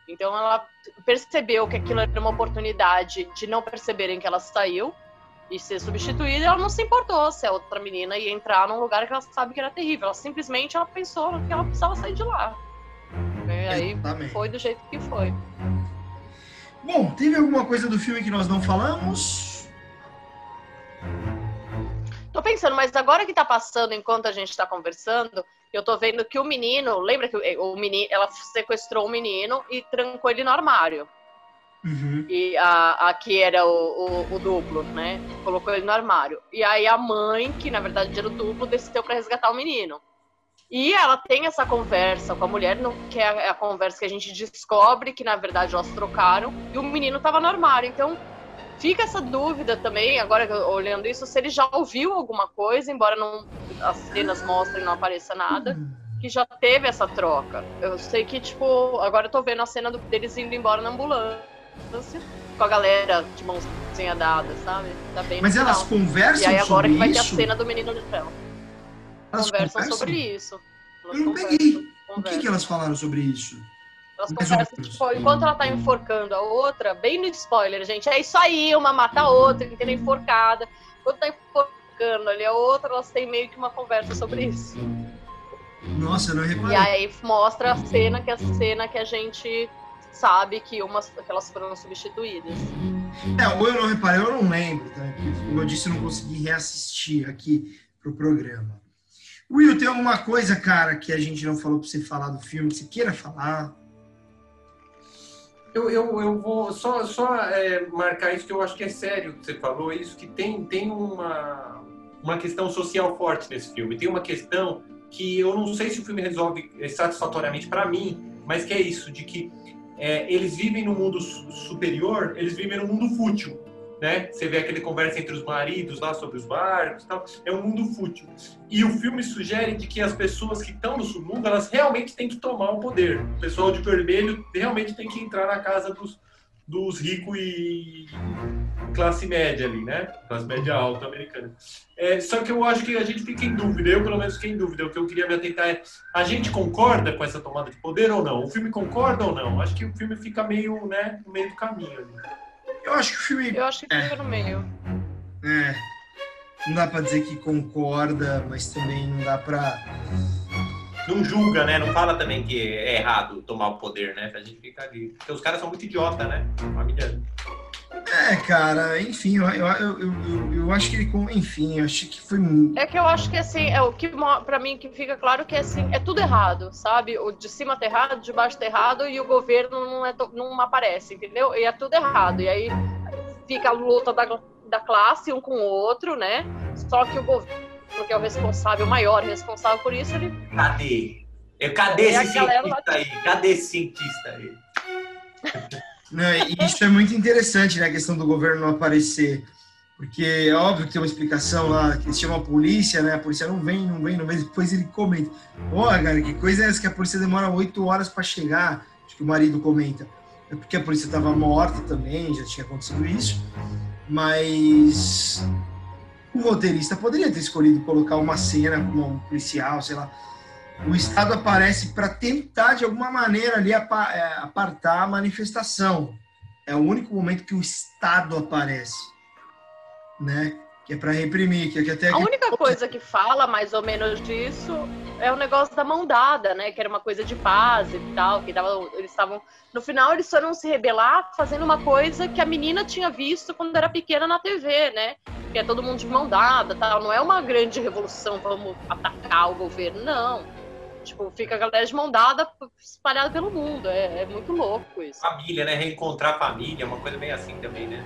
Então ela percebeu que aquilo era uma oportunidade de não perceberem que ela saiu e ser substituída. e Ela não se importou se a outra menina ia entrar num lugar que ela sabe que era terrível. Ela simplesmente ela pensou que ela precisava sair de lá. E aí Exatamente. foi do jeito que foi. Bom, teve alguma coisa do filme que nós não falamos? Tô pensando, mas agora que tá passando, enquanto a gente tá conversando, eu tô vendo que o menino, lembra que o menino, ela sequestrou o menino e trancou ele no armário. Uhum. E a, a que era o, o, o duplo, né? Colocou ele no armário. E aí a mãe, que na verdade era o duplo, desceu pra resgatar o menino. E ela tem essa conversa com a mulher, que é a, a conversa que a gente descobre que na verdade elas trocaram, e o menino tava no armário. Então fica essa dúvida também, agora olhando isso, se ele já ouviu alguma coisa, embora não, as cenas mostrem não apareça nada, que já teve essa troca. Eu sei que, tipo, agora eu tô vendo a cena do- deles indo embora na ambulância, com a galera de mãozinha dada, sabe? Tá bem Mas elas final. conversam E aí agora sobre que vai ter a isso? cena do menino de ferro. Elas Conversam conversam? sobre isso. Elas Eu não conversam, peguei. O que, conversam. que elas falaram sobre isso? Elas conversam, tipo, enquanto ela tá enforcando a outra, bem no spoiler, gente, é isso aí, uma mata a outra, entendeu? Enforcada. Enquanto tá enforcando ali a outra, elas têm meio que uma conversa sobre isso. Nossa, eu não reparei. E aí mostra a cena que a cena que a gente sabe que umas que elas foram substituídas. É, ou eu não reparei, eu não lembro, tá? Como eu disse, eu não consegui reassistir aqui pro programa. Will, tem alguma coisa, cara, que a gente não falou pra você falar do filme, que você queira falar? Eu, eu, eu vou só, só é, marcar isso que eu acho que é sério que você falou, isso que tem, tem uma, uma questão social forte nesse filme. Tem uma questão que eu não sei se o filme resolve satisfatoriamente para mim, mas que é isso, de que é, eles vivem no mundo superior, eles vivem no mundo fútil. Né? Você vê aquele conversa entre os maridos lá sobre os barcos tal. É um mundo fútil. E o filme sugere de que as pessoas que estão no submundo, elas realmente têm que tomar o poder. O pessoal de vermelho realmente tem que entrar na casa dos, dos ricos e classe média ali, né? Classe média alta americana. É, só que eu acho que a gente fica em dúvida, eu pelo menos fiquei em dúvida. O que eu queria me atentar é: a gente concorda com essa tomada de poder ou não? O filme concorda ou não? Acho que o filme fica meio, né, no meio do caminho ali. Eu acho que o filme. Eu acho que fica no meio. É. Não dá pra dizer que concorda, mas também não dá pra. Não julga, né? Não fala também que é errado tomar o poder, né? A gente fica ali. Porque os caras são muito idiota, né? Família. É, cara, enfim, eu, eu, eu, eu, eu acho que ele. Enfim, eu acho que foi. É que eu acho que assim, é o que para mim que fica claro que assim, é tudo errado, sabe? O de cima tá errado, de baixo tá errado e o governo não, é, não aparece, entendeu? E é tudo errado. E aí fica a luta da, da classe um com o outro, né? Só que o governo, que é o responsável, o maior responsável por isso, ele. Cadê? Cadê esse cientista aí? Cadê esse cientista aí? Não, e isso é muito interessante, né? A questão do governo não aparecer. Porque é óbvio que tem uma explicação lá, que eles chamam a polícia, né? A polícia não vem, não vem, não vem. Depois ele comenta. Pô, cara, que coisa é essa que a polícia demora oito horas para chegar? Acho que o marido comenta. É porque a polícia estava morta também, já tinha acontecido isso. Mas o roteirista poderia ter escolhido colocar uma cena com um policial, sei lá, o Estado aparece para tentar, de alguma maneira, ali é, apartar a manifestação. É o único momento que o Estado aparece, né? Que é para reprimir, que, é que até... A única coisa que fala, mais ou menos, disso é o negócio da mão dada, né? Que era uma coisa de paz e tal, que tava, eles estavam... No final, eles foram se rebelar fazendo uma coisa que a menina tinha visto quando era pequena na TV, né? Que é todo mundo de mão dada, tal. Não é uma grande revolução, vamos atacar o governo, não Tipo, fica a galera de mão dada espalhada pelo mundo. É, é muito louco isso. Família, né? Reencontrar a família, uma coisa bem assim também, né?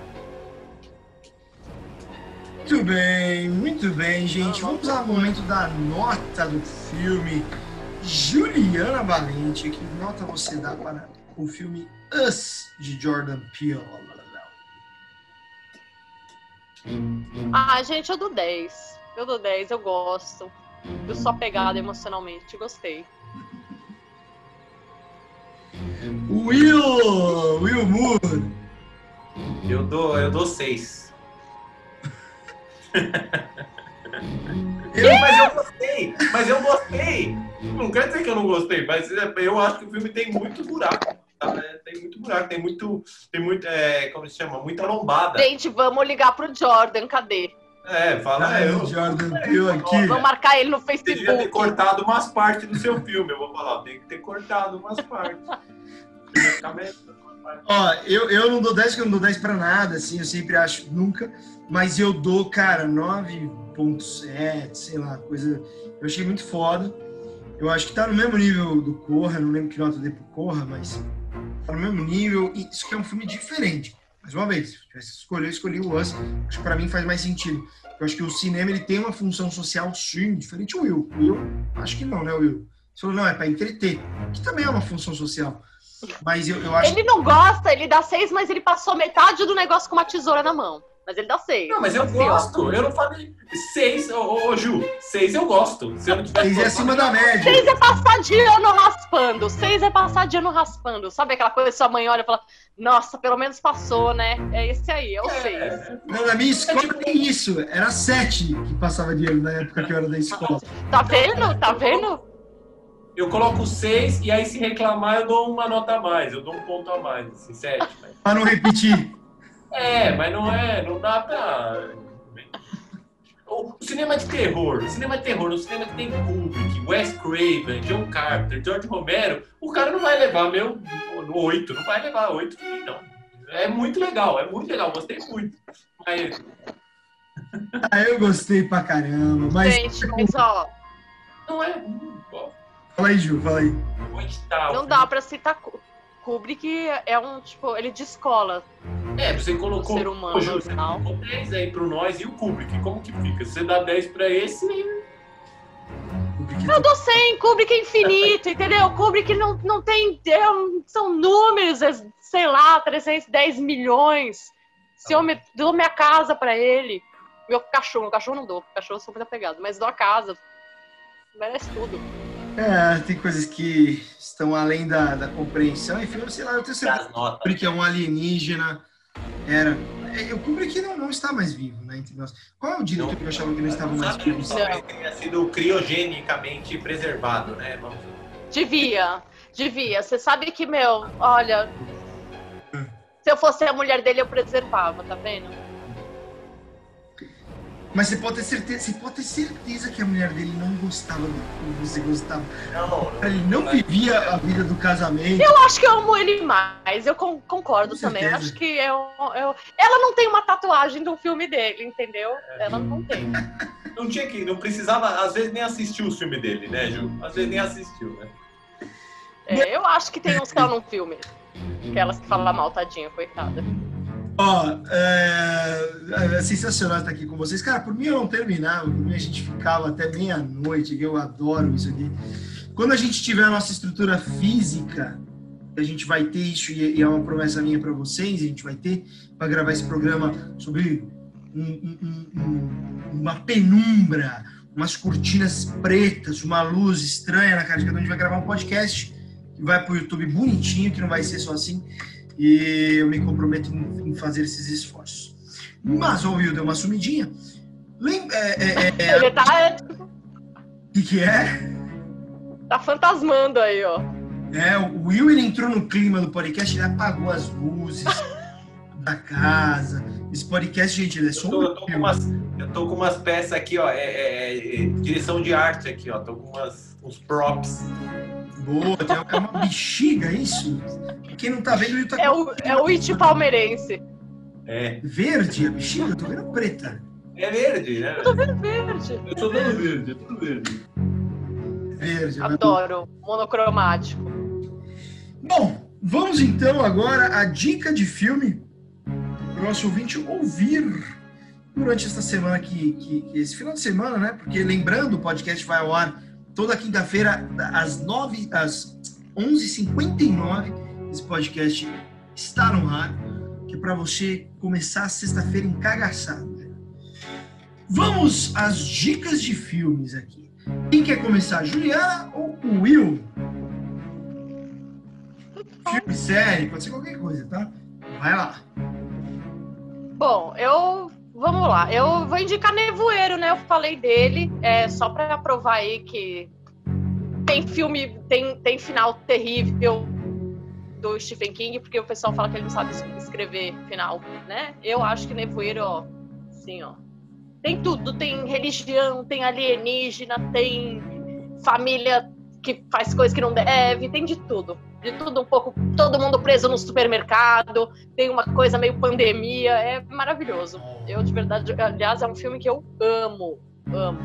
Muito bem, muito bem, gente. Vamos ao momento da nota do filme. Juliana Valente, que nota você dá para o filme Us, de Jordan Peele? Ah, gente, eu dou 10. Eu dou 10, eu gosto. Eu sou apegada emocionalmente, gostei. Will! Will Moore! Eu dou, eu dou seis. eu, mas eu gostei! Mas eu gostei! Não quer dizer que eu não gostei, mas eu acho que o filme tem muito buraco. Tá? Tem muito buraco, tem muito. Tem muito. É, como se chama? Muita lombada. Gente, vamos ligar pro Jordan, cadê? É, fala ah, eu. Jordan Peele aqui. Vou marcar ele no Facebook. Devia ter cortado umas partes do seu filme, eu vou falar. Tem que ter cortado umas partes. Ó, eu, eu não dou 10 porque eu não dou 10 pra nada, assim, eu sempre acho nunca, mas eu dou, cara, 9.7, sei lá, coisa. Eu achei muito foda. Eu acho que tá no mesmo nível do Corra, não lembro que nota eu dei pro Corra, mas tá no mesmo nível. E isso que é um filme diferente. Mais uma vez, se tivesse escolher, eu escolhi o Us. Acho que para mim faz mais sentido. Eu acho que o cinema ele tem uma função social, sim, diferente do Will. Will, acho que não, né, Will? Você falou, não, é para entreter, que também é uma função social. Mas eu, eu acho. Ele não gosta, ele dá seis, mas ele passou metade do negócio com uma tesoura na mão. Mas ele dá seis. Não, mas eu assim, gosto. Ó. Eu não falei. Seis, ô, ô, ô, Ju, seis eu gosto. Se eu não seis é acima da média. Seis é passar de ano raspando. Seis é passar de ano raspando. Sabe aquela coisa que sua mãe olha e fala: Nossa, pelo menos passou, né? É esse aí, é o é. seis. Não, na minha escola é tem isso. Era sete que passava de ano na época que eu era da escola. Tá vendo? Tá vendo? Eu coloco seis e aí se reclamar eu dou uma nota a mais. Eu dou um ponto a mais, assim, sete. Mas... Pra não repetir. É, mas não é, não dá pra. O cinema de terror, cinema de terror, no cinema que tem Kubrick, Wes Craven, John Carpenter, George Romero, o cara não vai levar meu no 8, não vai levar 8 de mim, não. É muito legal, é muito legal, gostei muito. Mas... Ah, eu gostei pra caramba, mas. Gente, mas ó. Não é. Fala aí, Ju, fala aí. Não dá pra citar Kubrick é um, tipo, ele descola. É, você colocou o ser humano Ju, você colocou 10 aí pro nós e o Kubrick, como que fica? Você dá 10 pra esse eu dou 100, Kubrick é infinito, entendeu? Kubrick não, não tem. É são números, é, sei lá, 310 milhões. Se eu me, dou minha casa pra ele, meu cachorro, meu cachorro não dou, cachorro eu sou muito apegado, mas dou a casa, merece tudo. É, tem coisas que estão além da, da compreensão. Enfim, eu sei lá, eu tenho certeza que é um alienígena. Era. Eu cubro que não, não está mais vivo, né, entre nós. Qual é o diretor que eu achava que não estava mais vivo? Talvez tenha sido criogenicamente preservado, né? Vamos... Devia, devia. Você sabe que, meu, olha. Se eu fosse a mulher dele, eu preservava, tá vendo? Mas você pode ter certeza, você pode ter certeza que a mulher dele não gostava do que você gostava. Não, não, ele não vivia a vida do casamento. Eu acho que eu amo ele mais. Eu concordo também. Eu acho que eu, eu, ela não tem uma tatuagem do filme dele, entendeu? Ela não tem. Não tinha que, não precisava, às vezes nem assistiu o filme dele, né, Ju? Às vezes nem assistiu, né? É, eu acho que tem uns que ela não filme. Aquelas que falam mal, tadinha, coitada. Ó, é, é, sensacional estar aqui com vocês. Cara, por mim eu não terminava, por mim a gente ficava até meia-noite, eu adoro isso aqui. Quando a gente tiver a nossa estrutura física, a gente vai ter isso, e é uma promessa minha para vocês, a gente vai ter para gravar esse programa sobre um, um, um, uma penumbra, umas cortinas pretas, uma luz estranha na cara de cada um. A gente vai gravar um podcast que vai para o YouTube bonitinho, que não vai ser só assim e eu me comprometo em, fazer esses esforços. Mas o Will deu uma sumidinha. Lem é, é, é, é Ele tá. O que, que é? Tá fantasmando aí, ó. É, o Will ele entrou no clima do podcast, ele apagou as luzes da casa. Esse podcast, gente, ele é só eu tô, eu tô, com, umas, eu tô com umas peças aqui, ó. É, é, é, direção de arte aqui, ó. Tô com umas, uns props. Boa, tem uma bexiga, é isso? Quem não tá vendo, ele tá É o, é o It palmeirense. É. Verde, a bexiga? Eu tô vendo preta. É verde, né? Eu tô vendo verde. Eu tô vendo verde, eu tô verde. Verde. Né? Adoro, monocromático. Bom, vamos então agora à dica de filme para o nosso ouvinte ouvir durante essa semana que, que, que, esse final de semana, né? Porque lembrando, o podcast vai ao ar toda quinta-feira, às, 9, às 11h59, esse podcast está no ar, que é para você começar a sexta-feira encagaçado. Vamos às dicas de filmes aqui. Quem quer começar, Juliana ou o Will? Filme, série, pode ser qualquer coisa, tá? Vai lá. Bom, eu Vamos lá, eu vou indicar Nevoeiro, né? Eu falei dele, é, só para provar aí que tem filme, tem, tem final terrível do Stephen King, porque o pessoal fala que ele não sabe escrever final, né? Eu acho que Nevoeiro, ó, assim, ó, tem tudo, tem religião, tem alienígena, tem família que faz coisas que não deve, tem de tudo. De tudo um pouco, todo mundo preso no supermercado, tem uma coisa meio pandemia, é maravilhoso. Eu, de verdade, aliás, é um filme que eu amo, amo.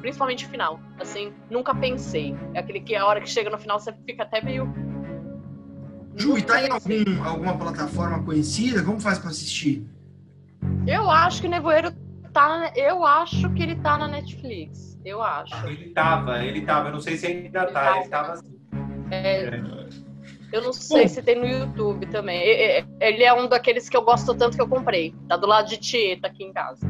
Principalmente o final. Assim, nunca pensei. É aquele que a hora que chega no final você fica até meio. Ju, e tá em algum, alguma plataforma conhecida? Como faz para assistir? Eu acho que Nevoeiro tá. Eu acho que ele tá na Netflix. Eu acho. Ele tava, ele tava. Eu não sei se ainda ele tá. Ele tava assim. É, é. Eu não sei Bom, se tem no YouTube também. Ele é um daqueles que eu gosto tanto que eu comprei. Tá do lado de Tieta aqui em casa.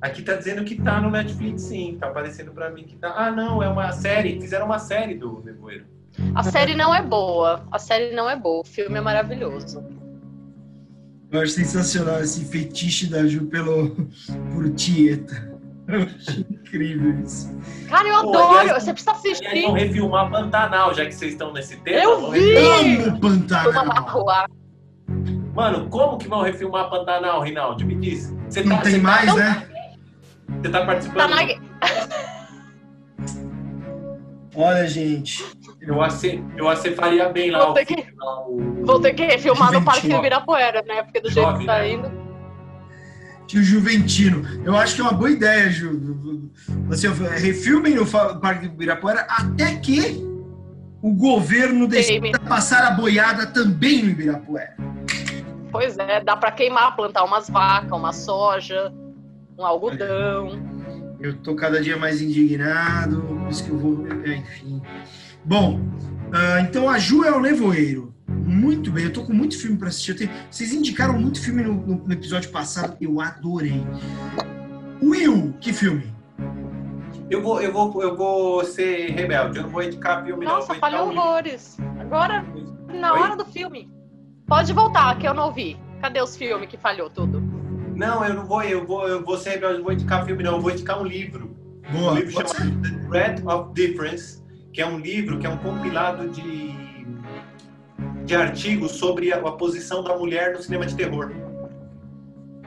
Aqui tá dizendo que tá no Netflix, sim. Tá aparecendo pra mim que tá. Ah, não, é uma série. Fizeram uma série do Nevoeiro. A série não é boa. A série não é boa. O filme é maravilhoso. Eu acho sensacional esse fetiche da Ju pelo, por Tieta. Eu achei incrível isso. Cara, eu Pô, adoro. Aliás, você precisa assistir. Aliás, vão refilmar Pantanal, já que vocês estão nesse tema. Eu vi! Amo Pantanal. Mano, como que vão refilmar Pantanal, Rinaldo? Me diz. Você Não tá, tem mais, tá né? Você tá participando? Tá na... Olha, gente. Eu, ace, eu acefaria bem lá. Vou ter que, o... vou ter que filmar no Parque do Ibirapuera, né? Porque do jeito que tá né? indo. Tio Juventino. Eu acho que é uma boa ideia, Ju. Assim, refilmem no Parque do Ibirapuera até que o governo decida passar a boiada também no Ibirapuera. Pois é, dá para queimar, plantar umas vacas, uma soja, um algodão. Eu tô cada dia mais indignado, por isso que eu vou. É, enfim. Bom, uh, então a Ju é o nevoeiro. Muito bem, eu tô com muito filme para assistir. Tenho... Vocês indicaram muito filme no, no, episódio passado, eu adorei. Will, que filme? Eu vou, eu vou, eu vou ser rebelde, eu não vou indicar filme, Nossa, não. Nossa, falhou um horrores. Agora, na Oi? hora do filme. Pode voltar, que eu não vi. Cadê os filmes que falhou tudo? Não, eu não vou, eu vou, eu vou ser, eu vou indicar filme, não, eu vou indicar um livro. Boa. Um livro chamado The Threat of Difference, que é um livro que é um compilado de, de artigos sobre a, a posição da mulher no cinema de terror.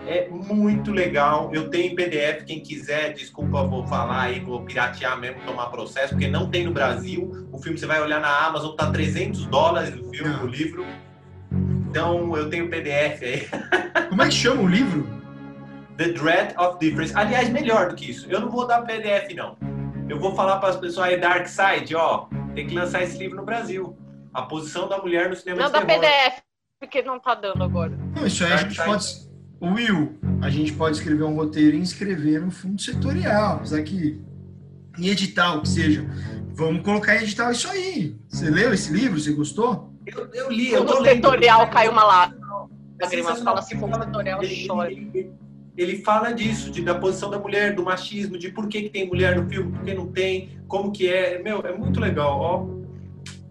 É muito legal. Eu tenho em PDF, quem quiser, desculpa, vou falar aí, vou piratear mesmo, tomar processo, porque não tem no Brasil. O filme você vai olhar na Amazon, tá 300 dólares o filme, o livro. Então eu tenho PDF aí. Como é que chama o livro? The Dread of Difference. Aliás, melhor do que isso. Eu não vou dar PDF, não. Eu vou falar para as pessoas aí, Dark Side, ó, tem que lançar esse livro no Brasil. A posição da mulher no cinema não de terror. Não dá PDF, porque não tá dando agora. Não, isso aí a gente pode... Will, a gente pode escrever um roteiro e inscrever no fundo setorial, apesar que em edital, que seja. Vamos colocar em edital isso aí. Você leu esse livro? Você gostou? Eu, eu li, eu tô lendo. setorial caiu uma lágrima. Fala assim, fundo setorial, chora ele fala disso, de, da posição da mulher, do machismo, de por que, que tem mulher no filme, por que não tem, como que é. Meu, é muito legal, ó.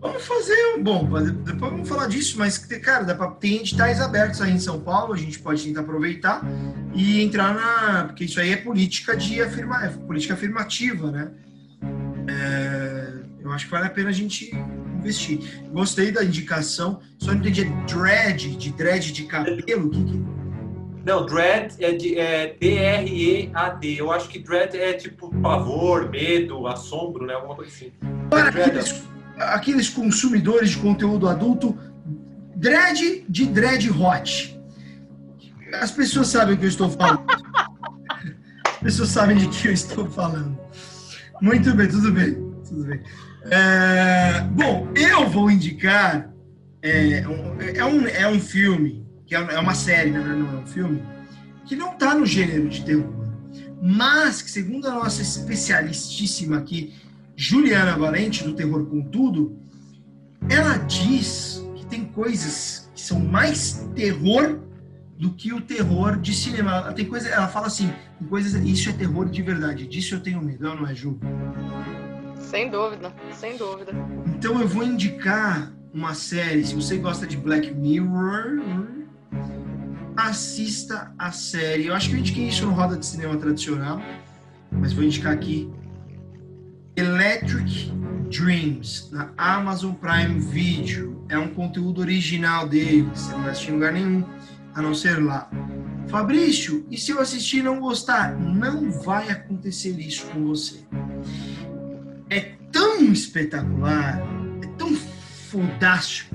Vamos fazer um. Bom, depois vamos falar disso, mas, cara, dá pra, tem editais abertos aí em São Paulo, a gente pode tentar aproveitar e entrar na. Porque isso aí é política de afirma, é política afirmativa, né? É, eu acho que vale a pena a gente investir. Gostei da indicação, só não entendi. É dread, de dread de cabelo? O que, que não, dread é, de, é D-R-E-A-D. Eu acho que dread é tipo pavor, medo, assombro, né? Alguma coisa assim. Para aqueles, aqueles consumidores de conteúdo adulto, dread de dread hot. As pessoas sabem o que eu estou falando. As pessoas sabem de que eu estou falando. Muito bem, tudo bem. Tudo bem. É, bom, eu vou indicar. É, é, um, é um filme que é, é uma série, né, não é um filme, que não está no gênero de terror, mas que, segundo a nossa especialistíssima aqui, Juliana Valente, do Terror com Tudo, ela diz que tem coisas que são mais terror do que o terror de cinema. Tem coisa, ela fala assim, tem coisas, isso é terror de verdade, disso eu tenho medo, não é, Ju? Sem dúvida, sem dúvida. Então eu vou indicar uma série, se você gosta de Black Mirror, assista a série. Eu acho que eu indiquei isso no Roda de Cinema Tradicional, mas vou indicar aqui. Electric Dreams, na Amazon Prime Video. É um conteúdo original deles, você não vai assistir em lugar nenhum, a não ser lá. Fabrício, e se eu assistir e não gostar? Não vai acontecer isso com você. É tão espetacular, é tão fantástico,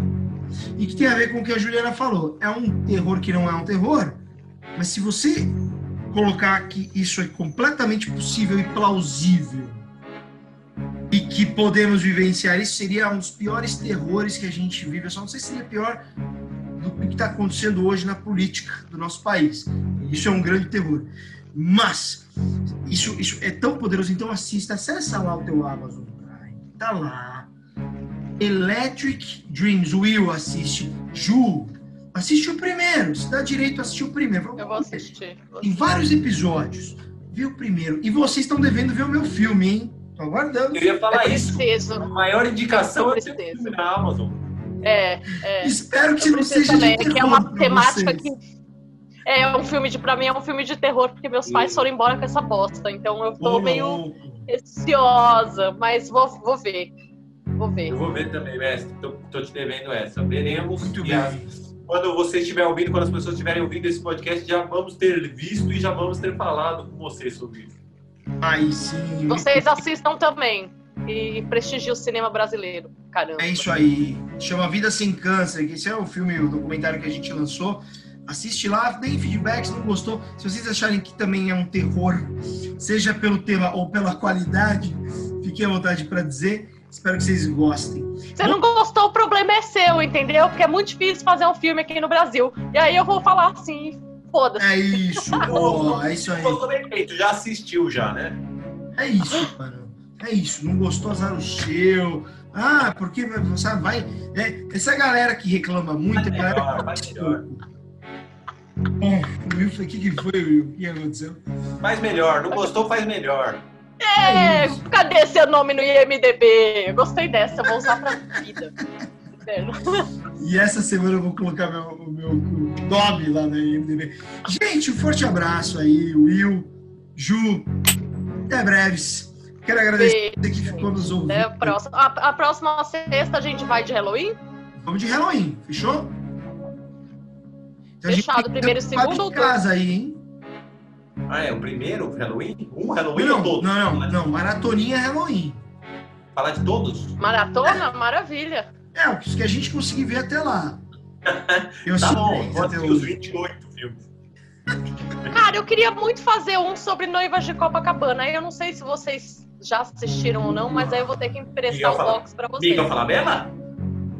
e que tem a ver com o que a Juliana falou. É um terror que não é um terror, mas se você colocar que isso é completamente possível e plausível que podemos vivenciar isso, seria um dos piores terrores que a gente vive. Eu só não sei se seria pior do que está acontecendo hoje na política do nosso país. Isso é um grande terror. Mas isso, isso é tão poderoso. Então assista, acessa lá o teu Amazon Prime. Tá lá Electric Dreams. Will assiste. Ju, assiste o primeiro. Se dá direito assistir o primeiro. Eu vou assistir. Em vários episódios. Vê o primeiro. E vocês estão devendo ver o meu filme, hein? Tô aguardando. Eu ia falar é isso. A maior indicação é o filme na Amazon. É, é. Espero que não seja também, de que é uma temática vocês. que é um filme de para mim é um filme de terror porque meus pais foram embora com essa bosta, então eu tô meio receosa, mas vou, vou ver. Vou ver. Eu vou ver também, mestre. Tô, tô te devendo essa. Veremos. Muito bem. quando você estiver ouvindo, quando as pessoas estiverem ouvindo esse podcast, já vamos ter visto e já vamos ter falado com você sobre isso. Aí sim. Vocês assistam também e prestigiem o cinema brasileiro. Caramba. É isso aí. Chama Vida Sem Câncer, que esse é o filme, o documentário que a gente lançou. Assiste lá, deem feedback se não gostou. Se vocês acharem que também é um terror, seja pelo tema ou pela qualidade, fiquem à vontade para dizer. Espero que vocês gostem. Se não gostou, o problema é seu, entendeu? Porque é muito difícil fazer um filme aqui no Brasil. E aí eu vou falar assim, foda-se. É isso, oh, é isso aí. Gostou bem feito, já assistiu já, né? É isso, mano. É isso. Não gostou, azar o seu. Ah, porque, sabe, vai. É, essa galera que reclama muito, vai é galera melhor, vai melhor. Bom, o Will, o que, que foi, Will? O que aconteceu? Faz melhor, não gostou, faz melhor. É, cadê seu nome no IMDB? Eu gostei dessa, eu vou usar pra vida. E essa semana eu vou colocar meu, o meu nome lá no IMDB. Gente, um forte abraço aí, Will, Ju. Até breves. Quero agradecer você que ficou nos ouvindo. Até a próxima. A, a próxima sexta a gente vai de Halloween? Vamos de Halloween, fechou? Então, Fechado, primeiro e segundo ou em casa aí, hein? Ah, é o primeiro Halloween? Um Halloween Não, ou todos? não, não, não. Maratoninha é Halloween. Falar de todos? Maratona? Maravilha. É, o que a gente conseguir ver até lá. Eu Tá bom, assistir os hoje. 28 filmes. Cara, eu queria muito fazer um sobre noivas de Copacabana. Aí eu não sei se vocês já assistiram ou não, mas aí eu vou ter que emprestar o fala- box pra vocês. Miguel Falabella?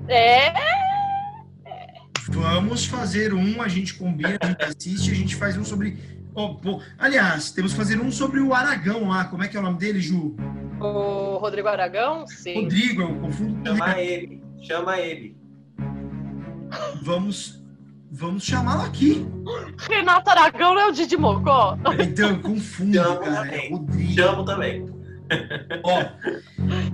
É, Vamos fazer um, a gente combina, a gente assiste, a gente faz um sobre. Oh, pô, Aliás, temos que fazer um sobre o Aragão lá. Como é que é o nome dele, Ju? o Rodrigo Aragão? Sim. Rodrigo, eu confundo com Chama ele. Chama ele. Vamos, vamos chamá-lo aqui. Renato Aragão não é o Didi Mocó? Então, confundo, Chamo cara. Também. Rodrigo. Chamo também. Ó,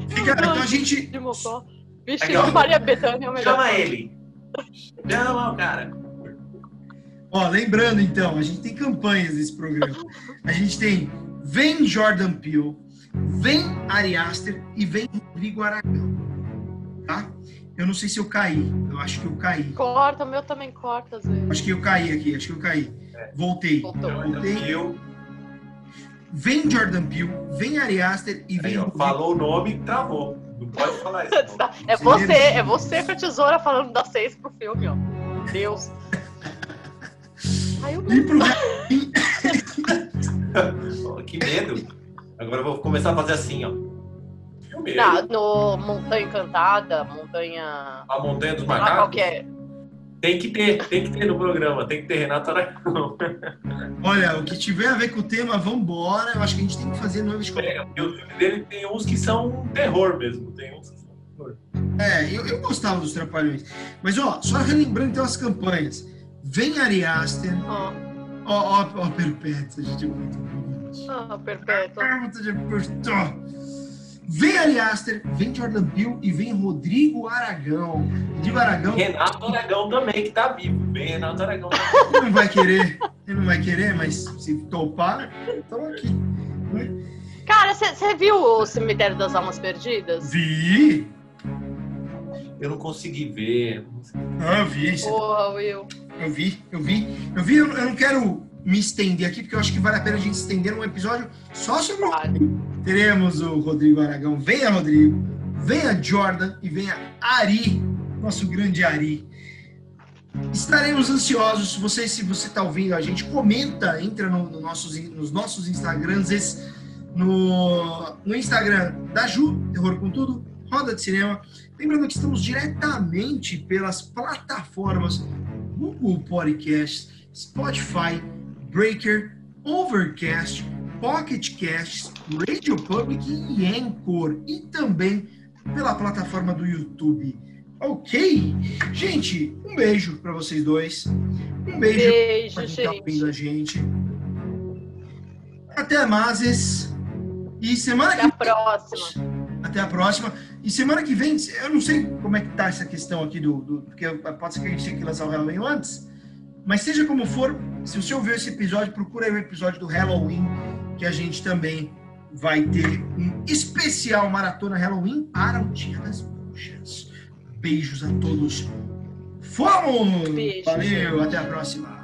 fica, então a gente. Didi Mocó. Vixe, ó. Maria Bethânia é o melhor. Chama ele. Chama o cara. Ó, lembrando então, a gente tem campanhas nesse programa. A gente tem Vem Jordan Peele, Vem Ari Aster e Vem Rodrigo Aragão. Tá? Eu não sei se eu caí. Eu acho que eu caí. Corta, o meu também corta às vezes. Acho que eu caí aqui, acho que eu caí. Voltei. Voltou. Voltei. Eu, Vem Jordan Peele, vem Ari Aster e vem aí, ó, falou o nome, travou. Não pode falar isso. não. É você, é você com a tesoura falando das seis pro filme, ó. Deus. Aí o E pro que medo. Agora eu vou começar a fazer assim, ó. Filme. Na- no Montanha Encantada, Montanha. A Montanha dos Macacos. qual que é. Tem que ter, tem que ter no programa. Tem que ter Renato Aragão. Olha, o que tiver a ver com o tema, vambora. Eu acho que a gente tem que fazer noiva de É, porque o filme dele tem uns que são terror mesmo. Tem uns que são terror. É, eu, eu gostava dos Trapalhões. Mas, ó, só relembrando então as campanhas. Vem Ari Aster. Ó, Ó, ó, ó, Perpétua, gente, é muito bonito. ah, perpétua. Perpétua de Perpétua. Vem Ari Aster, vem Jordan Peele e vem Rodrigo Aragão. Rodrigo Aragão Renato Aragão também, que tá vivo. Vem Renato Aragão. ele não vai querer, ele não vai querer, mas se topar, estamos aqui. Cara, você viu o Cemitério das Almas Perdidas? Vi! Eu não consegui ver. Ah, eu vi isso. Porra, Will. Eu vi, eu vi. Eu vi, eu eu não quero me estender aqui, porque eu acho que vale a pena a gente estender um episódio só sobre o Vale. Teremos o Rodrigo Aragão. Venha, Rodrigo. Venha, Jordan. E venha, Ari. Nosso grande Ari. Estaremos ansiosos. Você se você está ouvindo a gente, comenta, entra no, no nossos, nos nossos Instagrams, esse- no, no Instagram da Ju, Terror com Tudo, Roda de Cinema. Lembrando que estamos diretamente pelas plataformas Google Podcasts, Spotify, Breaker, Overcast, Pocket Casts, Radio Public e Anchor. E também pela plataforma do YouTube. Ok? Gente, um beijo para vocês dois. Um beijo Beijo, para quem tá ouvindo a gente. Até mais. E semana Até a que próxima. até a próxima. E semana que vem, eu não sei como é que tá essa questão aqui do, do- porque pode ser que a gente tenha que lançar o Halloween antes, mas seja como for, se você ouviu esse episódio, procura aí o episódio do Halloween, que a gente também vai ter um especial maratona Halloween para o Dia das Bruxas. Beijos a todos. Fomos! Beijo, Valeu, gente. até a próxima.